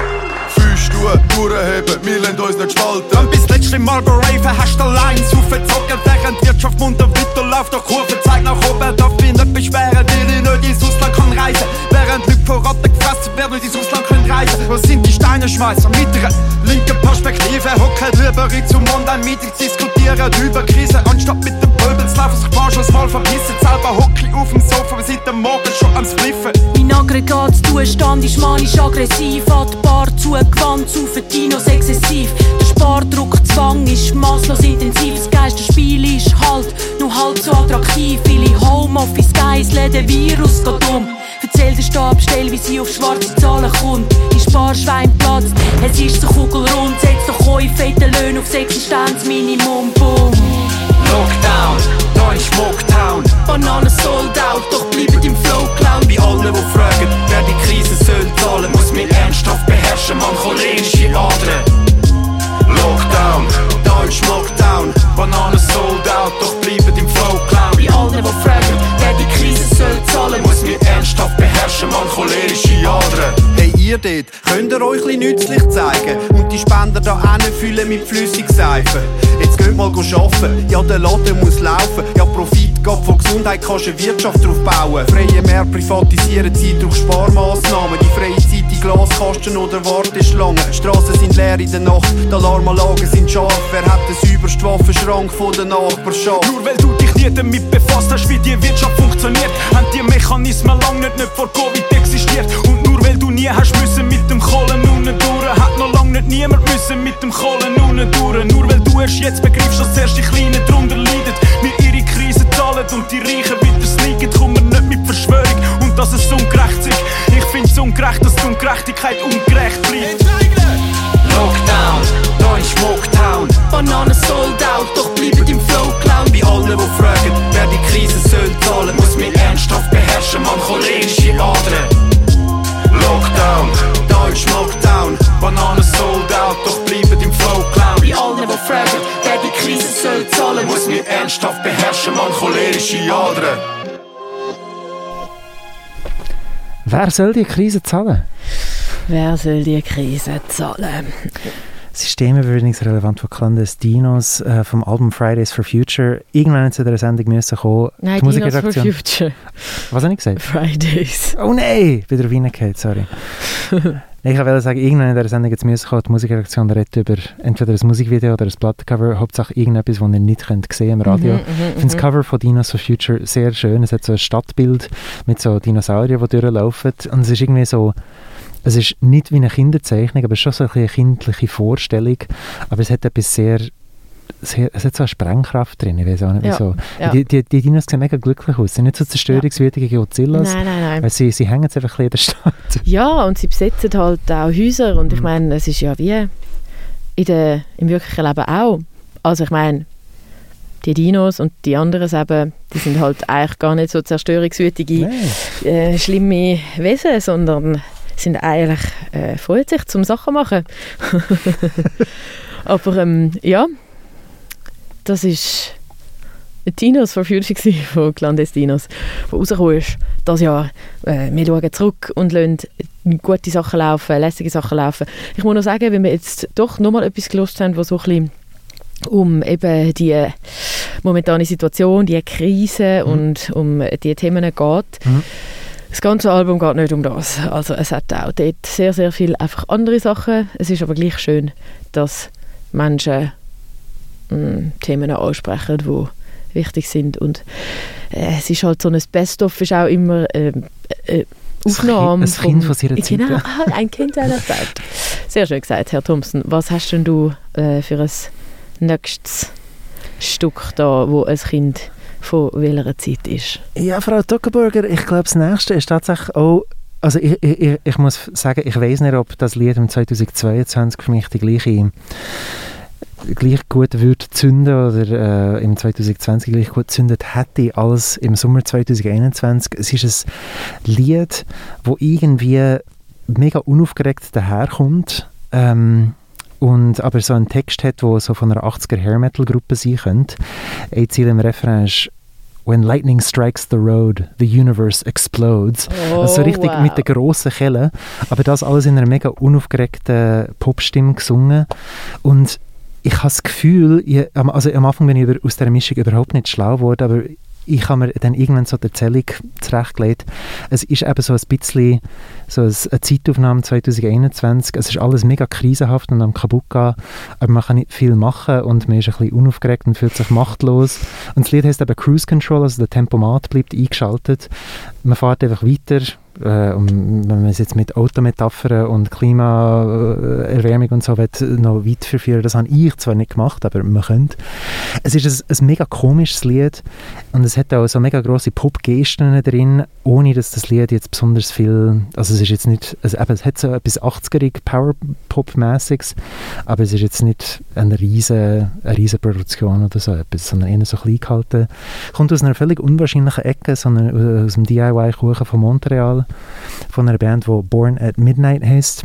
Füße tun, durchheben, wir lassen uns nicht spalten. Wenn bis letzte Mal raven hast du allein aufgezogen, während die Wirtschaft munter weiterläuft. Doch Kurve zeigt nach oben, darf mich nicht beschweren, weil ich nicht ins Ausland kann reisen. Während Leute vor Ratten gefressen werden, nicht ins Ausland reisen. Wo sind die Steine Steinenschmeißer mit einer linken Perspektive hocken drüber in zum Mund ein Meeting diskutieren über Krise anstatt mit dem zu laufen sich manchmal mal verpissen selber hocke ich auf dem Sofa wir sind am Morgen schon am Spliffen Mein Aggregatzustand ist manisch-aggressiv, an die Bar zugewandt, zu Dinos exzessiv. Der Spardruckzwang ist masslos intensiv, das Geisterspiel ist halt nur halb so attraktiv. Viele Homeoffice-Guys läden Virus geht um. Erzähl der Stabstelle, wie sie auf schwarze Zahlen kommt. Die Sparschwein platzt, es ist so kugelrund, setzt doch eure fetten Löhne aufs Existenzminimum, boom. Lockdown, da ist Mocktown Bananen sold out, doch bleibt im Flow clown. Bei allen, die fragen, wer die Krise soll zahlen Muss mir ernsthaft beherrschen, man cholerische Adern Lockdown, da ist Mocktown Bananen sold out, doch bleibt im Flow clown Bei allen, die fragen, wer die Krise soll zahlen. Ernsthaft beherrschen, man cholerische Adern Hey ihr dort, könnt ihr euch nützlich zeigen? Und die Spender da füllen mit Flüssigseife. Jetzt geht mal arbeiten, ja der Laden muss laufen, ja Profit geht von Gesundheit, kannst eine Wirtschaft drauf bauen. Freie mehr privatisieren Zeit durch Sparmaßnahmen, die freie Zeit Glaskasten oder Warteschlangen. Straßen sind leer in der Nacht, die Alarmanlagen sind scharf. Wer hat den saubersten Waffenschrank von der Nachbarschaft? Nur weil du dich nie damit befasst hast, wie die Wirtschaft funktioniert, haben die Mechanismen lang nicht, nicht vor Covid existiert. Und nur weil du nie hast müssen mit dem Kohlen unten durch, hat noch lang nicht niemand müssen mit dem Kohlen unten durch. Nur weil du erst jetzt begreifst, dass zuerst die Kleinen drunter leiden, wir ihre Krise zahlen und die Reichen wieder sneaken, kommen und dass es ungerecht ist. Ich find's ungerecht, dass die Ungerechtigkeit ungerecht bleibt. Lockdown, da ist Mocktown Bananen sold out, doch bleibt im Flow clown. Bei allen, die fragen, wer die Krise soll zahlen Muss mir ernsthaft beherrschen, man cholerische Adern Lockdown, da ist Lockdown Bananen sold out, doch bleibt im Flow clown Bei allen, die fragen, wer die Krise soll zahlen. Muss mir ernsthaft beherrschen, man cholerische Adern Wer soll die Krise zahlen? Wer soll die Krise zahlen? Systemüberwindungsrelevant von Clandestinos äh, vom Album Fridays for Future. Irgendwann zu dieser Sendung müssen kommen. Nein, Die Dinos for Future. Was habe ich gesagt? Fridays. Oh nein! Wieder reingehauen, sorry. Ich wollte sagen, irgendwann in dieser Sendung jetzt müssen die Musikredaktion redet über entweder ein Musikvideo oder ein Plattencover, Hauptsache irgendetwas, das ihr nicht könnt sehen im Radio. Mhm, ich finde das. Cover von Dinos for Future sehr schön. Es hat so ein Stadtbild mit so Dinosauriern, die durchlaufen. Und es ist irgendwie so, es ist nicht wie eine Kinderzeichnung, aber es ist schon so eine kindliche Vorstellung. Aber es hat etwas sehr, sehr es hat so eine Sprengkraft drin, ich weiß auch nicht Ja, wieso. ja. Die, die, die Dinos sehen mega glücklich aus. Sie sind nicht so zerstörungswütige Godzillas. Nein, nein, nein. Weil sie, sie hängen jetzt einfach in der Stadt. Ja, und sie besetzen halt auch Häuser und ich meine, es ist ja wie in der, im wirklichen Leben auch. Also ich meine, die Dinos und die anderen eben, die sind halt eigentlich gar nicht so zerstörungswütige, äh, schlimme Wesen, sondern sind eigentlich äh, freuen sich zum Sachen machen. Aber ähm, ja, das ist Dinos for Future gewesen, von Clandestinos, wo rausgekommen ist, das Jahr. Äh, wir schauen zurück und lassen gute Sachen laufen, lässige Sachen laufen. Ich muss noch sagen, wenn wir jetzt doch nochmal etwas gelost haben, was so ein bisschen um eben die momentane Situation, die Krise und um die Themen geht. Das ganze Album geht nicht um das. Also es hat auch dort sehr, sehr viel einfach andere Sachen. Es ist aber gleich schön, dass Menschen mh, Themen ansprechen, die wichtig sind. Und äh, es ist halt so ein Best-of, ist auch immer äh, äh, Aufnahme. Ein Kind von seiner Zeit, Genau, ein Kind seiner Zeit. Sehr schön gesagt, Herr Thompson. Was hast denn du äh, für ein nächstes Stück da, wo ein Kind von welcher Zeit ist? Ja, Frau Zuckerberger, ich glaube, das nächste ist tatsächlich auch. Also, ich, ich, ich- ich muss sagen, ich weiß nicht, ob das Lied im 2022 für mich die gleiche gleich gut würde zünden oder äh, im 2020 gleich gut zündet hätte als im Sommer 2021. Es ist ein Lied, wo irgendwie mega unaufgeregt daherkommt ähm, und aber so einen Text hat, wo so von einer 80er Hair Metal Gruppe sein könnte. Ein Ziel im Refrain ist When lightning strikes the road, the universe explodes. Oh, also so richtig wow. mit der grossen Kelle. Aber das alles in einer mega unaufgeregten Popstimme gesungen. Und ich habe das Gefühl, ich, also am Anfang bin ich über, aus dieser Mischung überhaupt nicht schlau geworden, aber ich habe mir dann irgendwann so die Erzählung zurechtgelegt. Es ist eben so ein bisschen so ein- eine Zeitaufnahme 2021. Es ist alles mega krisenhaft und am kaputt gehen, aber man kann nicht viel machen und man ist ein bisschen unaufgeregt und fühlt sich machtlos. Und das Lied heißt eben Cruise Control, also der Tempomat bleibt eingeschaltet. Man fährt einfach weiter. Äh, wenn man es jetzt mit Autometaphern und Klimaerwärmung und so will, noch weit verführen, das habe ich zwar nicht gemacht, aber man könnte. Es ist ein, ein mega komisches Lied und es hat auch so mega grosse Pop-Gesten drin, ohne dass das Lied jetzt besonders viel, also es ist jetzt nicht, also eben, es hat so etwas 80erig Power-Pop-mäßiges, aber es ist jetzt nicht eine riesen, eine riesen Produktion oder so etwas, sondern eher so klein gehalten. Kommt aus einer völlig unwahrscheinlichen Ecke, sondern aus dem DIY-Kuchen von Montreal, von einer Band, die Born at Midnight heißt.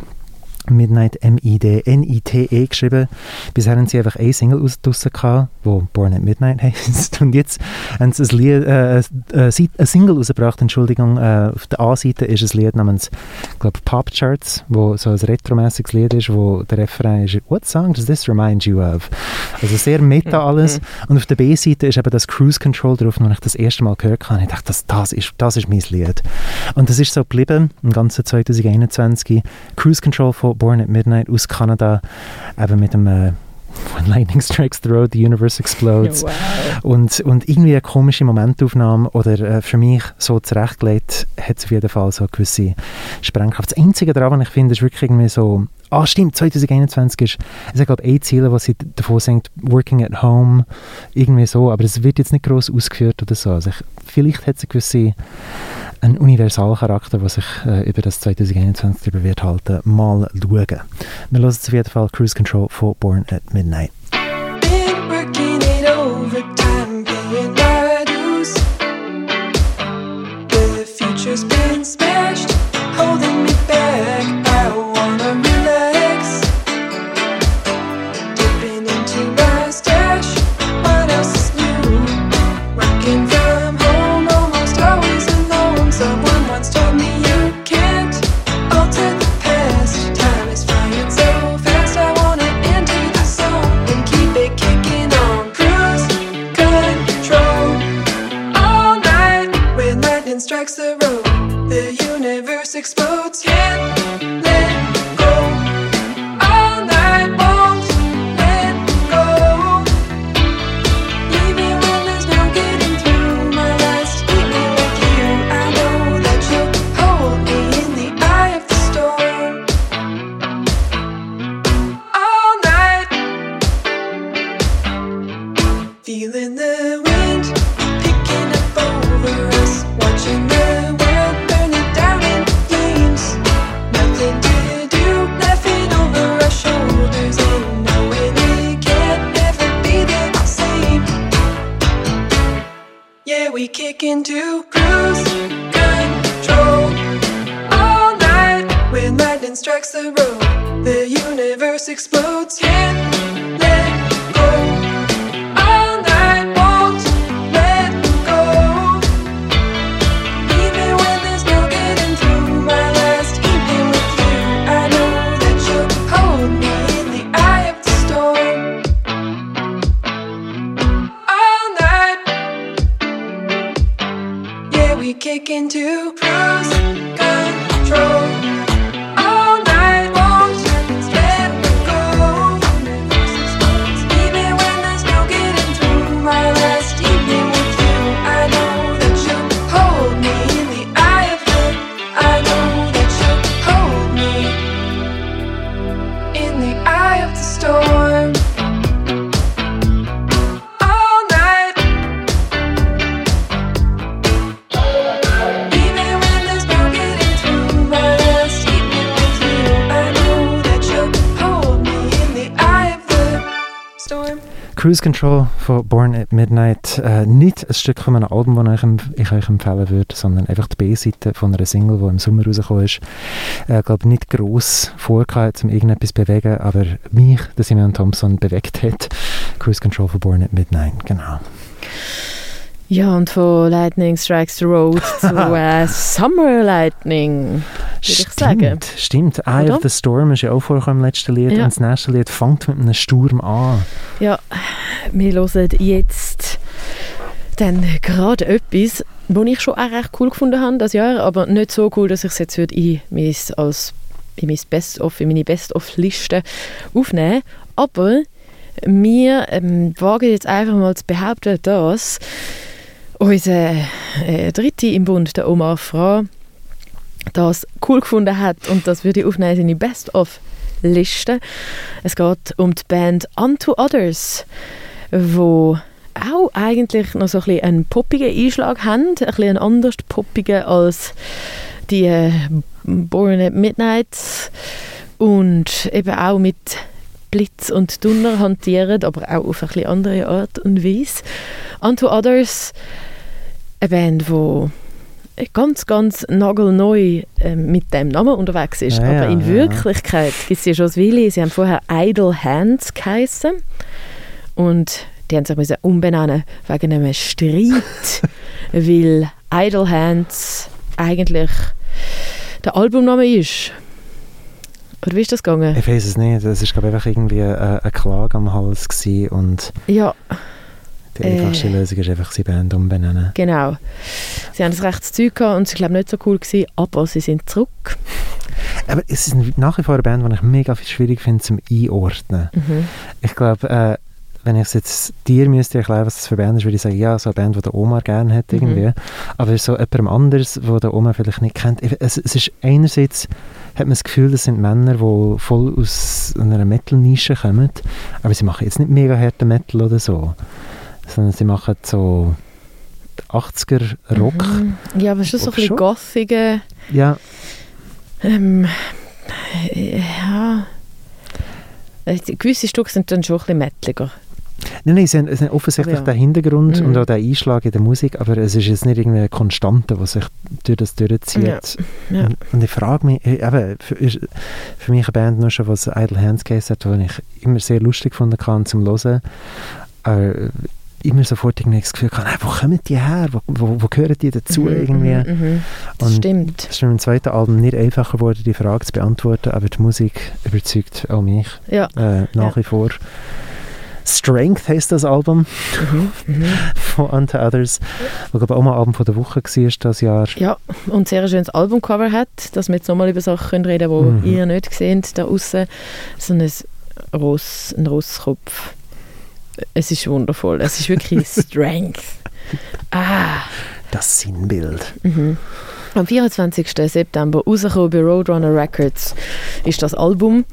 Midnight M-I-D-N-I-T-E geschrieben. Bisher haben sie einfach eine Single rausgelassen, gehabt, wo Born at Midnight heisst. Und jetzt haben sie ein, Lied, äh, äh, Sie- ein Single rausgebracht, Entschuldigung. Äh, auf der A-Seite ist ein Lied namens, glaube, Pop Charts, wo so ein retromäßiges Lied ist, wo der Refrain ist «What song does this remind you of?» Also sehr meta alles. Und auf der B-Seite ist eben das Cruise Control drauf, und als ich das erste Mal gehört habe, ich dachte, das, das, ist, das ist mein Lied. Und das ist so geblieben, im ganzen 2021. Cruise Control von Born at Midnight aus Kanada, eben mit dem äh, When Lightning Strikes the Road, the Universe Explodes. Wow. Und, und irgendwie eine komische Momentaufnahme oder äh, für mich so zurechtgelegt, hat es auf jeden Fall so eine gewisse Sprengkraft. Das Einzige daran, was ich finde, ist wirklich irgendwie so, ah stimmt, 2021 ist, es hat glaube ich ein Ziel, was sie davon singt, Working at Home, irgendwie so, aber es wird jetzt nicht groß ausgeführt oder so. Also ich, vielleicht hat es eine gewisse einen Universalcharakter, der sich äh, über das 2021 darüber wird halten, mal schauen. Wir hören auf jeden Fall Cruise Control von Born at Midnight. The road. The universe explodes. We kick into cruise control all night when lightning strikes the road. The universe explodes. Can't into cruise Cruise Control von Born at Midnight. Äh, nicht ein Stück von einem Album, das ich, ich euch empfehlen würde, sondern einfach die B-Seite von einer Single, die im Sommer rausgekommen ist. Ich äh, glaube, nicht gross vorgehabt, um irgendetwas zu bewegen, aber mich, der Simeon Thompson, bewegt hat. Cruise Control von Born at Midnight, genau. Ja, und von Lightning Strikes the Road zu äh, Summer Lightning, würde ich sagen. Stimmt, stimmt. Eye Oder? of the Storm ist ja auch vorgekommen im letzten Lied. Ja. Und das nächste Lied fängt mit einem Sturm an. Ja, wir hören jetzt Dann gerade etwas, was ich schon auch recht cool gefunden habe das Jahr, aber nicht so cool, dass ich es jetzt würde in, mein, als, in, mein Best -of, in meine Best-of-Liste aufnehmen Aber wir ähm, wagen jetzt einfach mal zu behaupten, dass unser äh, Dritte im Bund, der Omar Fra, das cool gefunden hat und das würde ich aufnehmen in seine Best-of-Liste. Es geht um die Band Unto Others, wo auch eigentlich noch so ein bisschen einen poppigen Einschlag haben, ein bisschen anders poppigen als die äh, Born at Midnight und eben auch mit Blitz und Donner hantieren, aber auch auf eine andere Art und Weise. Unto Others, eine Band, die ganz, ganz nagelneu äh, mit dem Namen unterwegs ist. Ja, aber ja, in ja. Wirklichkeit gibt es ja schon ein Weile. Sie haben vorher Idle Hands geheissen. Und die haben sich müssen umbenennen wegen einem Streit, weil Idle Hands eigentlich der Albumname ist. Oder wie ist das gegangen? Ich weiß es nicht. Es war glaube einfach irgendwie eine, eine Klage am Hals gewesen und Ja, die einfachste Äh. Lösung ist einfach, sie Band umbenennen. genau. Sie haben das rechtes Zeug gehabt und sie glaube nicht so cool gewesen, aber sie sind zurück. Aber es ist nach wie vor eine Band, die ich mega schwierig finde zum Einordnen. Mhm. Ich glaube, äh, wenn ich es jetzt dir müsste erklären, was das für eine Band ist, würde ich sagen, ja, so eine Band, die der Oma gerne hat Mhm. irgendwie. Aber so jemandem anders, wo der Oma vielleicht nicht kennt. Es, es ist einerseits hat man das Gefühl, das sind Männer, die voll aus einer Metal-Nische kommen, aber sie machen jetzt nicht mega harten Metal oder so, sondern sie machen so 80er Rock. Mhm. Ja, aber schon so ein bisschen gothige. Ja, Ähm, ja. Äh, Gewisse Stücke sind dann schon ein bisschen metaliger. Nein, nein, haben, sie haben offensichtlich Aber ja. den Hintergrund Mhm. und auch den Einschlag in der Musik, aber es ist jetzt nicht irgendwie eine Konstante, die sich durch das durchzieht. Ja, ja. Und, und ich frage mich, äh, eben, für, ist für mich eine Band nur schon, was Idle Hands geheißen hat, die ich immer sehr lustig gefunden kann zum Hören, aber immer sofort irgendwie das Gefühl kann, hey, wo kommen die her, wo, wo, wo gehören die dazu Mhm, irgendwie? mhm, mhm. Das stimmt. Es ist mit dem zweiten Album nicht einfacher geworden, die Frage zu beantworten, aber die Musik überzeugt auch mich äh, nach wie vor. Strength heisst das Album Mhm, von Unto Others, wo glaube auch mal Album von der Woche war das Jahr. Ja, und sehr schönes Albumcover hat, dass wir jetzt nochmal über Sachen reden können, die Mhm. ihr nicht seht, da außen. So ein Ross, ein Rosskopf. Es ist wundervoll. Es ist wirklich Strength. Ah. Das Sinnbild. Mhm. Am 24. September rausgekommen bei Roadrunner Records ist das Album.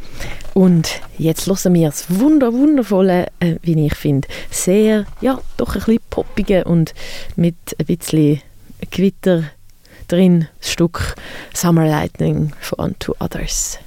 Und jetzt hören wir das wunder wundervolle, äh, wie ich finde, sehr, ja, doch ein bisschen poppige und mit ein bisschen Gewitter drin das Stück Summer Lightning von Unto Others.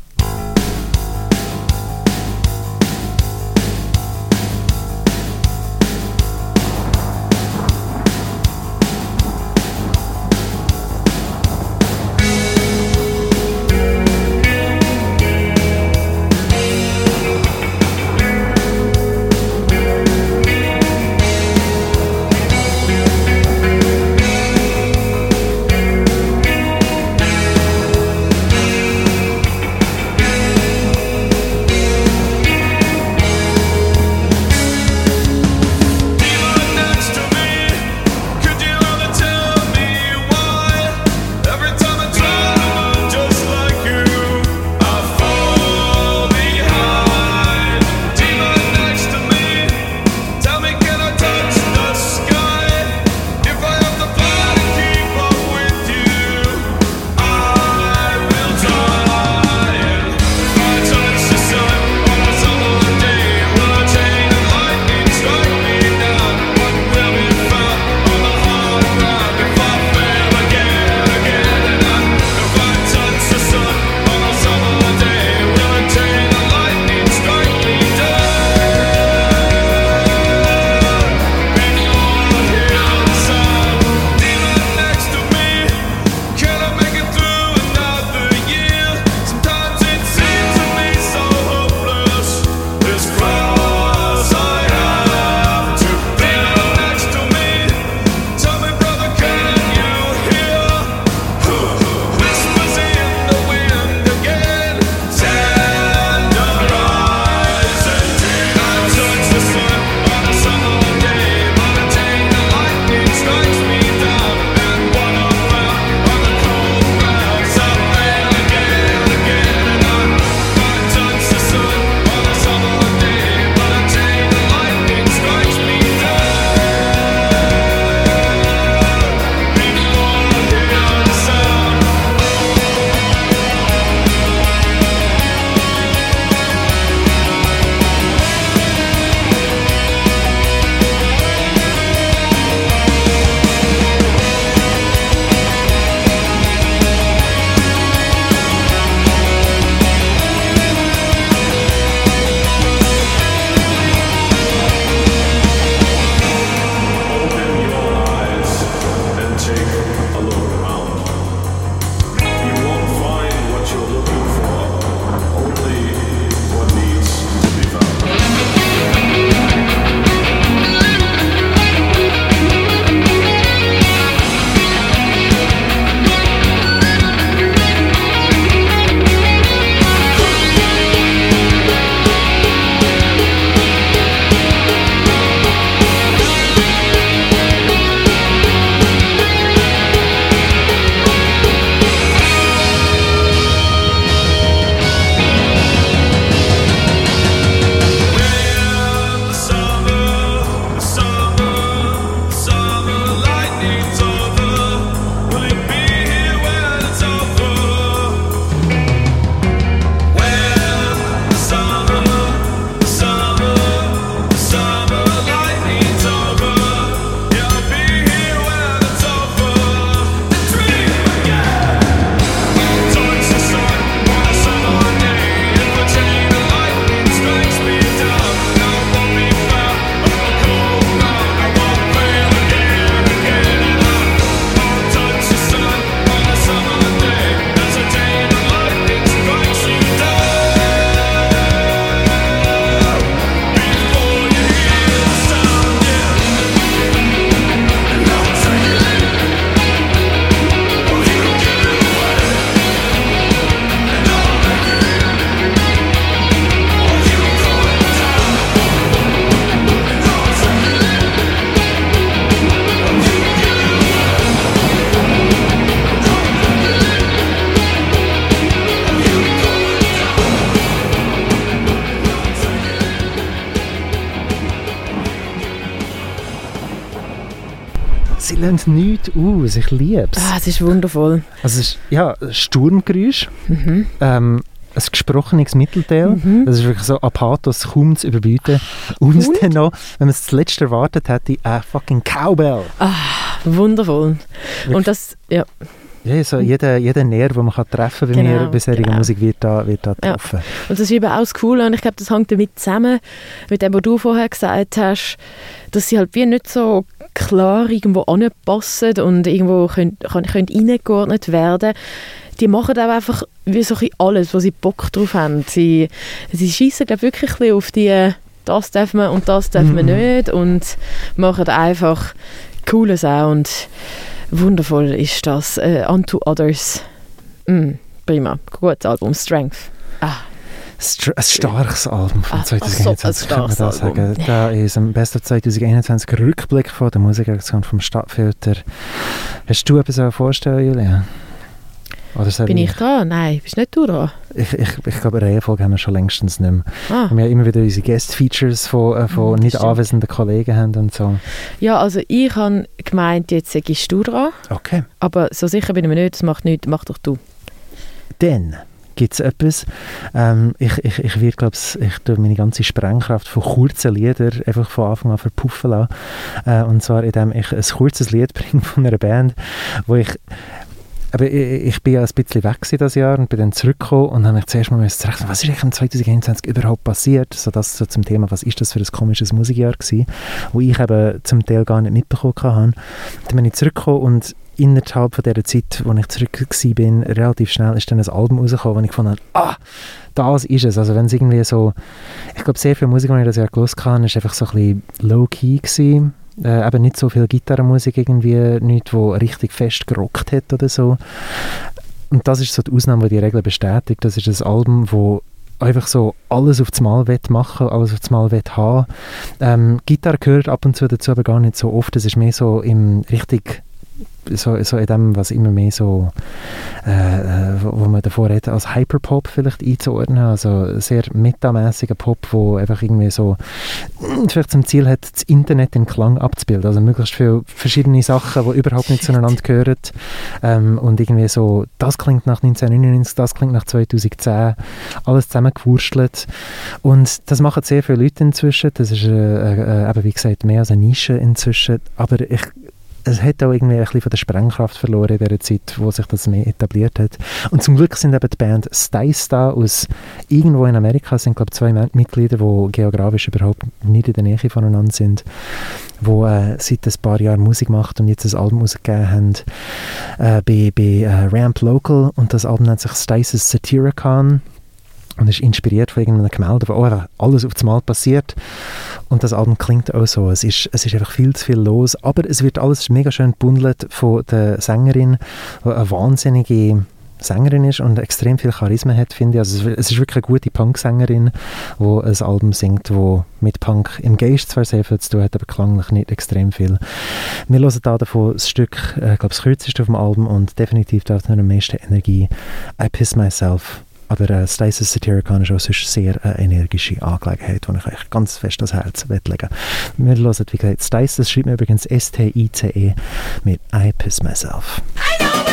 Nichts aus, ich liebe es. Ah, es ist wundervoll. Also es ist, ja, ein Sturmgeräusch, Mhm. ähm, ein gesprochenes Mittelteil, Mhm. das ist wirklich so Apathos kaum zu überbieten. Und, Und? dann noch, wenn man es zuletzt erwartet hätte, ein fucking Cowbell. Ah, wundervoll. Und das, ja. Ja, so jeder, jeder Nerv, den man kann treffen kann bei Genau, mir, bisheriger Musik, wird da, wird da Ja. getroffen. Und das ist eben auch das Coole und ich glaube, das hängt damit zusammen, mit dem, was du vorher gesagt hast, dass sie halt wie nicht so klar irgendwo anpassen und irgendwo können, können, können eingeordnet werden. Die machen auch einfach wie so ein alles, wo sie Bock drauf haben. Sie, sie schießen glaube wirklich auf die das darf man und das darf man Mhm. nicht und machen einfach coolen Sound. Wundervoll ist das. Äh, Unto Others. Mm, prima. Gutes Album. Strength. Ah. Ein starkes Album von Ah, ach so, 2021, ein kann man da sagen. Da ist am besten 2021 Rückblick von der Musikaktion vom Stadtfilter. Hast du etwas vorstellen, Julia? Bin ich dran? Nein, bist nicht du dran? Ich, ich, ich glaube, eine Reihenfolge haben wir schon längstens nicht mehr. Ah. Wir haben immer wieder unsere Guest-Features von, äh, von das nicht stimmt. anwesenden Kollegen haben und so. Ja, also ich habe gemeint, jetzt sagst du dran. Okay. Aber so sicher bin ich mir nicht, das macht nichts, mach doch du. Dann gibt es etwas, ähm, ich, ich, ich werde, glaube ich, tue meine ganze Sprengkraft von kurzen Liedern einfach von Anfang an verpuffen lassen. Äh, und zwar, indem ich ein kurzes Lied bringe von einer Band, wo ich aber ich, ich bin ja ein bisschen weg das Jahr und bin dann zurückgekommen und habe mich zuerst mal müssen rechnen, was ist eigentlich im 2021 überhaupt passiert? So das so zum Thema, was ist das für ein komisches Musikjahr gewesen, wo ich eben zum Teil gar nicht mitbekommen habe. Dann bin ich zurückgekommen und innerhalb von dieser Zeit, wo ich zurück war, bin, relativ schnell ist dann ein Album rausgekommen, wo ich habe, ah, das ist es. Also wenn es irgendwie so, ich glaube sehr viel Musik, die ich das Jahr gehört habe, ist einfach so ein bisschen low-key. Äh, eben nicht so viel Gitarrenmusik irgendwie, nichts, wo richtig fest gerockt hat oder so. Und das ist so die Ausnahme, die die Regel bestätigt. Das ist ein Album, wo einfach so alles auf das Mal will machen, alles auf das Mal will haben. Ähm, Gitarre gehört ab und zu dazu, aber gar nicht so oft. Es ist mehr so im richtig so, so in dem, was immer mehr so, äh, äh, wo wo man davor redet, als Hyperpop vielleicht einzuordnen, also sehr metamäßiger Pop, wo einfach irgendwie so mm, vielleicht zum Ziel hat, das Internet in Klang abzubilden, also möglichst viele verschiedene Sachen, die überhaupt nicht zueinander gehören. Ähm, und irgendwie so, das klingt nach 1999, das klingt nach 2010, alles zusammengewurstelt. Und das machen sehr viele Leute inzwischen, das ist äh, äh, eben wie gesagt mehr als eine Nische inzwischen, aber ich es hat auch irgendwie ein bisschen von der Sprengkraft verloren in dieser Zeit, wo sich das mehr etabliert hat. Und zum Glück sind eben die Band da aus irgendwo in Amerika, sind glaube ich zwei Mitglieder, die geografisch überhaupt nicht in der Nähe voneinander sind, wo äh, seit ein paar Jahren Musik macht und jetzt ein Album rausgegeben haben äh, bei, bei äh, Ramp Local und das Album nennt sich Stice's Satyricon und ist inspiriert von irgendeinem Gemälde, wo alles auf das Mal passiert. Und das Album klingt auch so. Es ist, es ist einfach viel zu viel los. Aber es wird alles mega schön gebundelt von der Sängerin, die eine wahnsinnige Sängerin ist und extrem viel Charisma hat, finde ich. Also es, ist wirklich eine gute Punk-Sängerin, die ein Album singt, wo mit Punk im Geist zwar sehr viel zu tun hat, aber klanglich nicht extrem viel. Wir hören da davon ein Stück, äh, ich glaube das kürzeste auf dem Album und definitiv da noch am meisten Energie. I Piss Myself aber äh, Stasis Satyricon ist auch sonst sehr äh, energische Angelegenheit, die ich euch ganz fest ans Herz legen Wir hören, wie gesagt, Stasis schreibt mir übrigens S-T-I-C-E mit I Piss Myself. I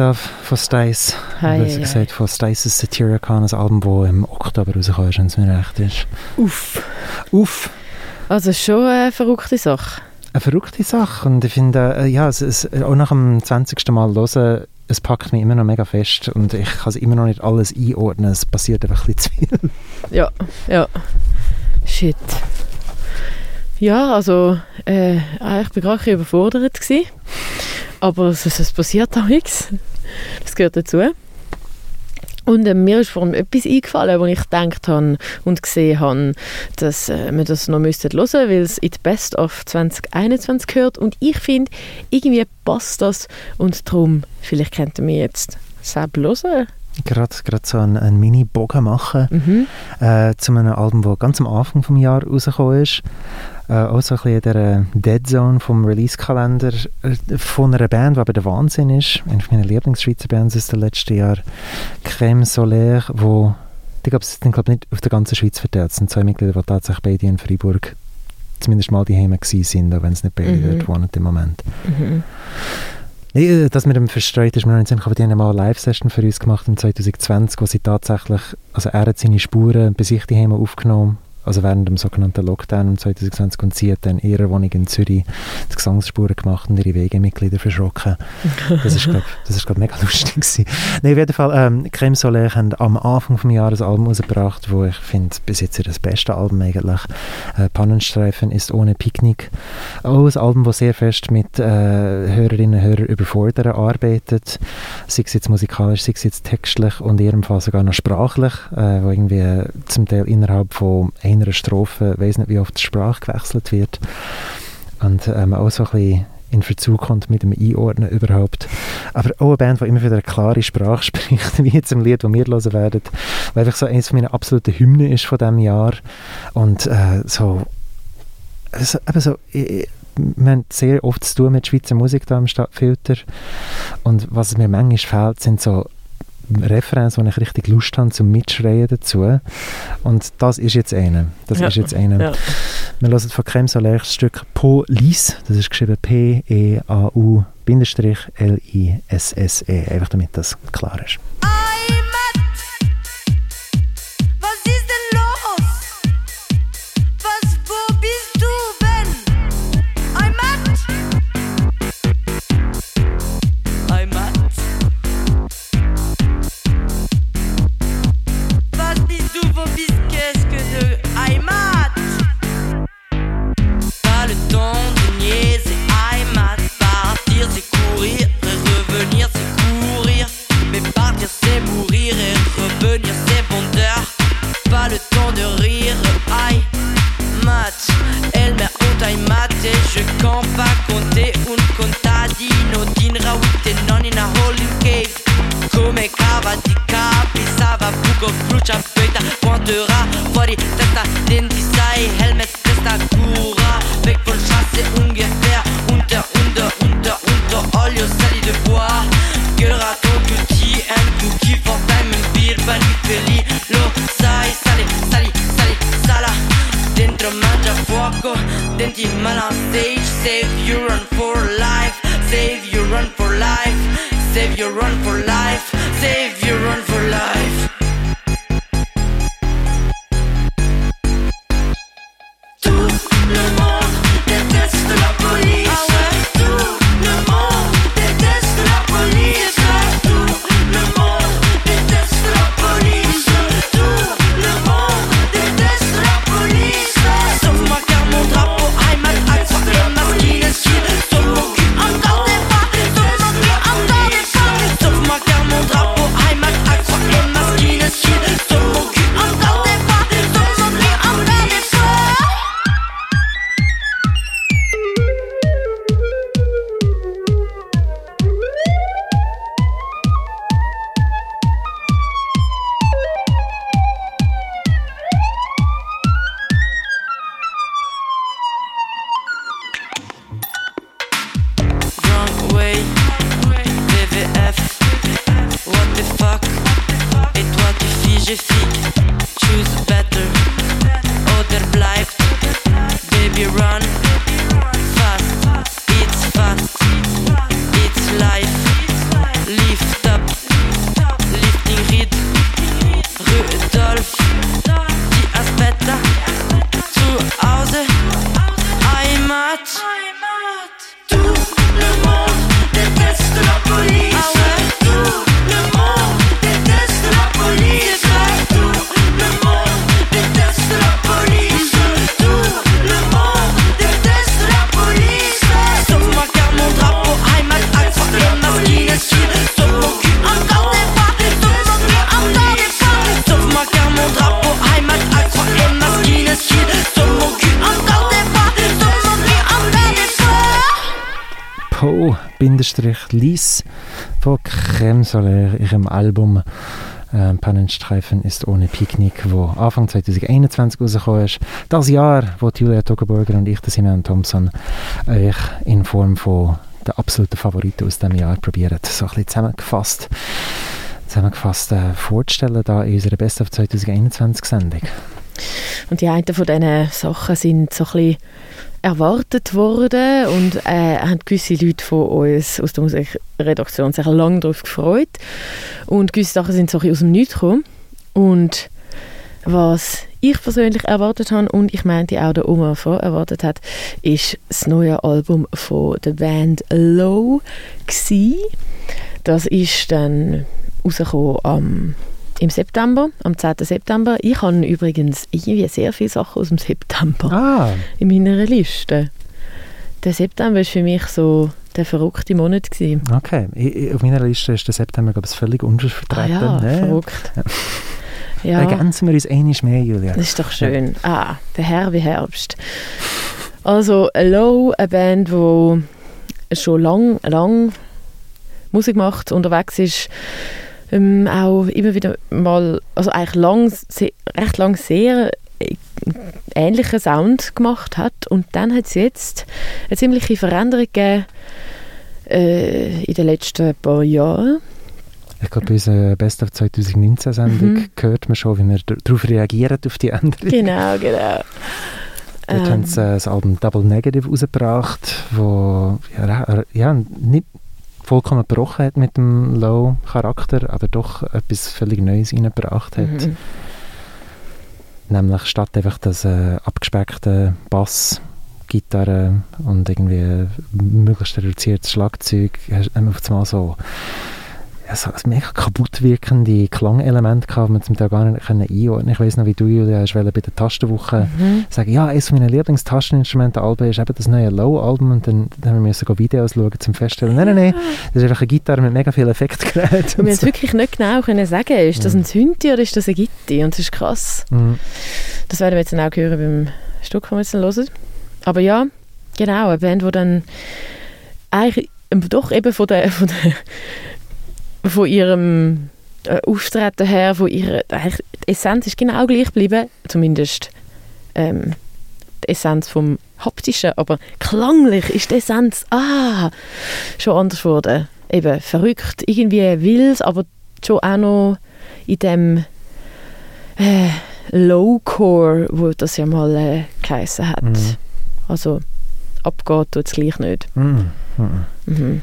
Myself von Stice. Hei, Besser hei, gesagt von Stice's Satyricon, ein Album, das im Oktober rausgekommen ist, wenn es mir recht ist. Uff. Uff. Also schon eine verrückte Sache. Eine verrückte Sache und ich finde, äh, ja, es, es, auch nach dem 20. Mal hören, es packt mich immer noch mega fest und ich kann es immer noch nicht alles einordnen, es passiert einfach ein bisschen zu viel. Ja, ja. Shit. Ja, also äh, ich war gerade ein bisschen überfordert. Gewesen. Aber es, es, es passiert auch nichts. Das gehört dazu. Und äh, mir ist vor allem etwas eingefallen, wo ich gedacht habe und gesehen habe, dass äh, wir das noch müssten hören, weil es in die Best of 2021 gehört. Und ich finde, irgendwie passt das. Und darum, vielleicht könnten wir jetzt selbst hören. Gerade, gerade so einen, einen Mini-Bogen machen Mhm. äh, zu einem Album, das ganz am Anfang des Jahres rausgekommen ist. Äh, auch so ein bisschen der äh, Dead Zone vom Release-Kalender äh, von einer Band, die aber der Wahnsinn ist. Eine meiner Lieblingsschweizer Bands aus den letzten Jahren. Crème Solaire, wo die glaube ich glaub, nicht auf der ganzen Schweiz verteilt. Es sind zwei Mitglieder, die tatsächlich beide in Freiburg zumindest mal die Heime sind, auch wenn es nicht beide Mhm. dort wohnen im Moment. Mhm. Nee, äh, das mit dem verstreut ist mir noch nicht aber die haben mal eine Live-Session für uns gemacht im 2020, wo sie tatsächlich, also er hat seine Spuren bei sich daheim aufgenommen, also während dem sogenannten Lockdown im 2020 und sie hat dann in ihrer Wohnung in Zürich die Gesangsspuren gemacht und ihre Wegemitglieder verschrocken. Das ist, glaube ist, glaub, mega lustig gewesen. Nee, auf jeden Fall, ähm, Crème Solaire haben am Anfang des Jahres ein Album rausgebracht, wo ich finde, bis jetzt das beste Album eigentlich. Äh, Pannenstreifen ist ohne Picknick. Auch ein Album, das sehr fest mit äh, Hörerinnen und Hörern überfordern arbeitet. Sei es jetzt musikalisch, sei es jetzt textlich und in ihrem Fall sogar noch sprachlich, äh, wo irgendwie äh, zum Teil innerhalb von einer Strophe, weiß nicht wie oft die Sprache gewechselt wird. Und ähm, auch so ein bisschen in Verzug kommt mit dem Einordnen überhaupt. Aber auch eine Band, die immer wieder eine klare Sprache spricht, wie jetzt im Lied, das wir hören werden, weil einfach so eines meiner absoluten Hymnen ist von diesem Jahr. Und äh, so, also, eben so ich, wir haben sehr oft zu tun mit Schweizer Musik da im Stadtfilter. Und was mir manchmal fehlt, sind so Referenz, wo ich richtig Lust habe zum Mitschreien dazu. Und das ist jetzt eine. Das Ja. ist jetzt eine. Ja. Wir hören von Crème Solaire das Stück Police. Das ist geschrieben E P-E-A-U-L-I-S-S-E. Einfach damit das klar ist. Solaire, ihrem Album ähm, Pannenstreifen ist ohne Picknick, wo Anfang 2021 rausgekommen ist. Das Jahr, wo Julia Togenburger und ich, Simon Thompson, euch in Form von der absoluten Favoriten aus dem Jahr probieren, so ein bisschen zusammengefasst, zusammengefasst äh, vorzustellen, da in unserer Best of 2021 Sendung. Und die einen von diesen Sachen sind so ein bisschen erwartet worden und äh, haben gewisse Leute von uns aus der Musikredaktion sich lange darauf gefreut. Und gewisse Sachen sind so ein aus dem Nichts gekommen. Und was ich persönlich erwartet habe und ich meinte auch der Oma von erwartet hat, ist das neue Album von der Band Low gsi. Das ist dann rausgekommen am im September, am 10. September. Ich habe übrigens irgendwie sehr viele Sachen aus dem September Ah, in meiner Liste. Der September war für mich so der verrückte Monat. Gewesen. okay. Ich, auf meiner Liste ist der September, glaube ich, völlig Ah untervertreten. ja, Ja. verrückt. Ja. Ja, Ergänzen wir uns einiges mehr, Julia. das ist doch schön. Ah, der Herr wie Herbst. Also, Low, eine Band, die schon lang, lang Musik macht, unterwegs ist, ähm, auch immer wieder mal, also eigentlich lang, se, recht lang sehr äh, ähnlichen Sound gemacht hat und dann hat es jetzt eine ziemliche Veränderung gegeben äh, in den letzten paar Jahren. Ich glaube, bei unserer Best of 2019-Sendung Mhm. hört man schon, wie wir darauf reagieren, auf die Änderung. Genau, genau. Dort haben sie äh, das Album Double Negative rausgebracht, wo ja, ja, nicht vollkommen gebrochen hat mit dem Low-Charakter, aber doch etwas völlig Neues reingebracht hat. Mhm. Nämlich statt einfach das äh, abgespeckte Bass, Gitarre und irgendwie möglichst reduziertes Schlagzeug, hast- wir auf einmal so, ja, so ein mega kaputt wirkende Klangelemente gehabt, die man zum Teil gar nicht können einordnen Ich weiss noch, wie du, Julia, hast bei der Tastenwoche Mhm. sagen, ja, eines meiner Lieblingstascheninstrumente Alben ist eben das neue Low-Album und dann, dann haben wir müssen go Videos schauen, zum feststellen, nein, nein, nein, das ist einfach eine Gitarre mit mega vielen Effektgeräten. Und wir haben so. wirklich nicht genau können sagen, ist das ein Synthi oder ist das ein Gitti? Und das ist krass. Mhm. Das werden wir jetzt dann auch hören beim Stück, das wir jetzt dann hören. Aber ja, genau, eine Band, die dann eigentlich doch eben von, der, von, der, von ihrem äh, Auftreten her, von ihrer, eigentlich, die Essenz ist genau gleich geblieben, zumindest ähm, die Essenz vom Haptischen, aber klanglich ist die Essenz ah, schon anders geworden. Eben verrückt, irgendwie wild, aber schon auch noch in dem äh, Lowcore, wo das ja mal äh, geheissen hat. Mhm. Also abgeht tut es gleich nicht. Mhm. Mhm.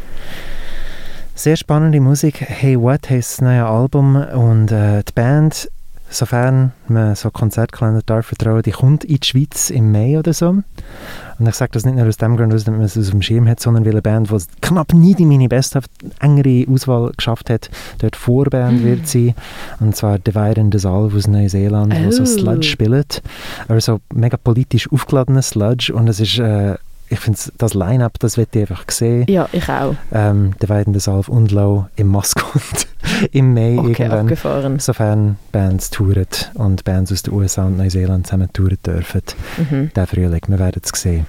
Sehr spannende Musik. Hey What heisst das neue Album und äh, die Band, sofern man so Konzertkalender darf vertrauen, die kommt in die Schweiz im Mai oder so. Und ich sage das nicht nur aus dem Grund, damit man es aus dem Schirm hat, sondern weil eine Band, die knapp nie die meine beste engere Auswahl geschafft hat, dort Vorband Mhm. wird sein. Und zwar Divide and Dissolve aus Neuseeland, wo so Oh. Sludge spielt. Also mega politisch aufgeladener Sludge und es ist... Äh, ich finde das Line-Up, das wird ich einfach sehen Ja, ich auch. ähm, der Weidende Salv und Low im Maskott im Mai Okay, irgendwann. abgefahren. Sofern Bands touren und Bands aus den USA und Neuseeland zusammen touren dürfen. Mhm. Der Frühling, wir werden es sehen.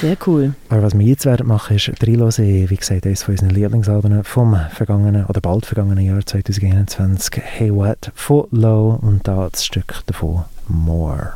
Sehr cool. Aber was wir jetzt werden machen, ist reinhören, wie gesagt, eines von unseren Lieblingsalben vom vergangenen oder bald vergangenen Jahr 2021, Hey What von Low und da das Stück davon More.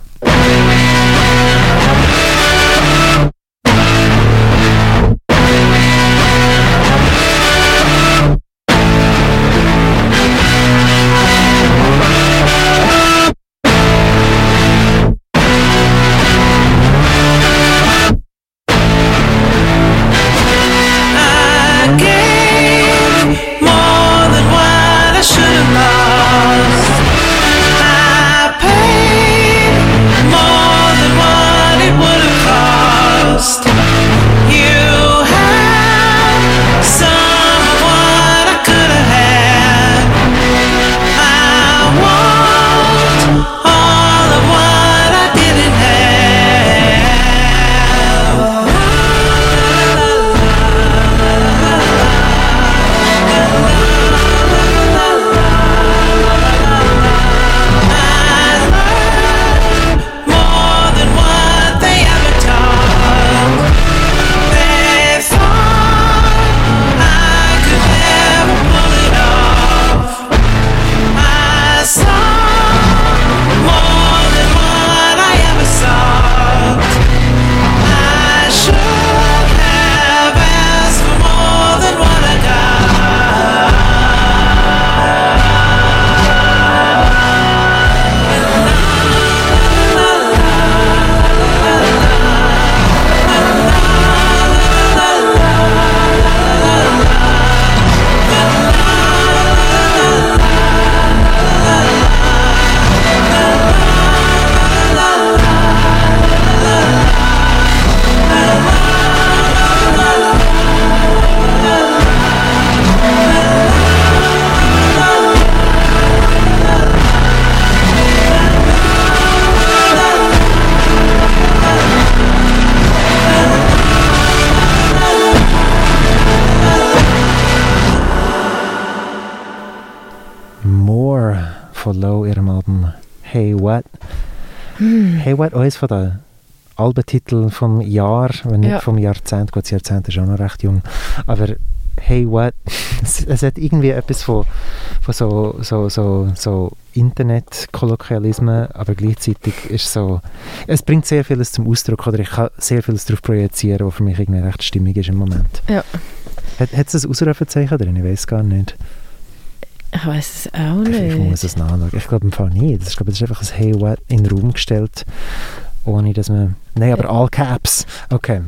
Hey What, eines von den Albentiteln vom Jahr, wenn nicht Ja. vom Jahrzehnt, gut, das Jahrzehnt ist auch noch recht jung, aber Hey What, es, es hat irgendwie etwas von, von so, so, so, so Internet-Kolloquialismen, aber gleichzeitig ist so, es bringt sehr vieles zum Ausdruck oder ich kann sehr vieles darauf projizieren, was für mich irgendwie recht stimmig ist im Moment. Ja. Hat, hat es ein Ausrufezeichen drin? Ich weiß gar nicht. Ich weiß es auch Ich, ich muss nicht. es nachschauen. Ich glaube im Fall nicht. Ich glaube, das ist einfach ein Hey What in den Raum gestellt, ohne dass man... Nein, aber All Caps. Okay,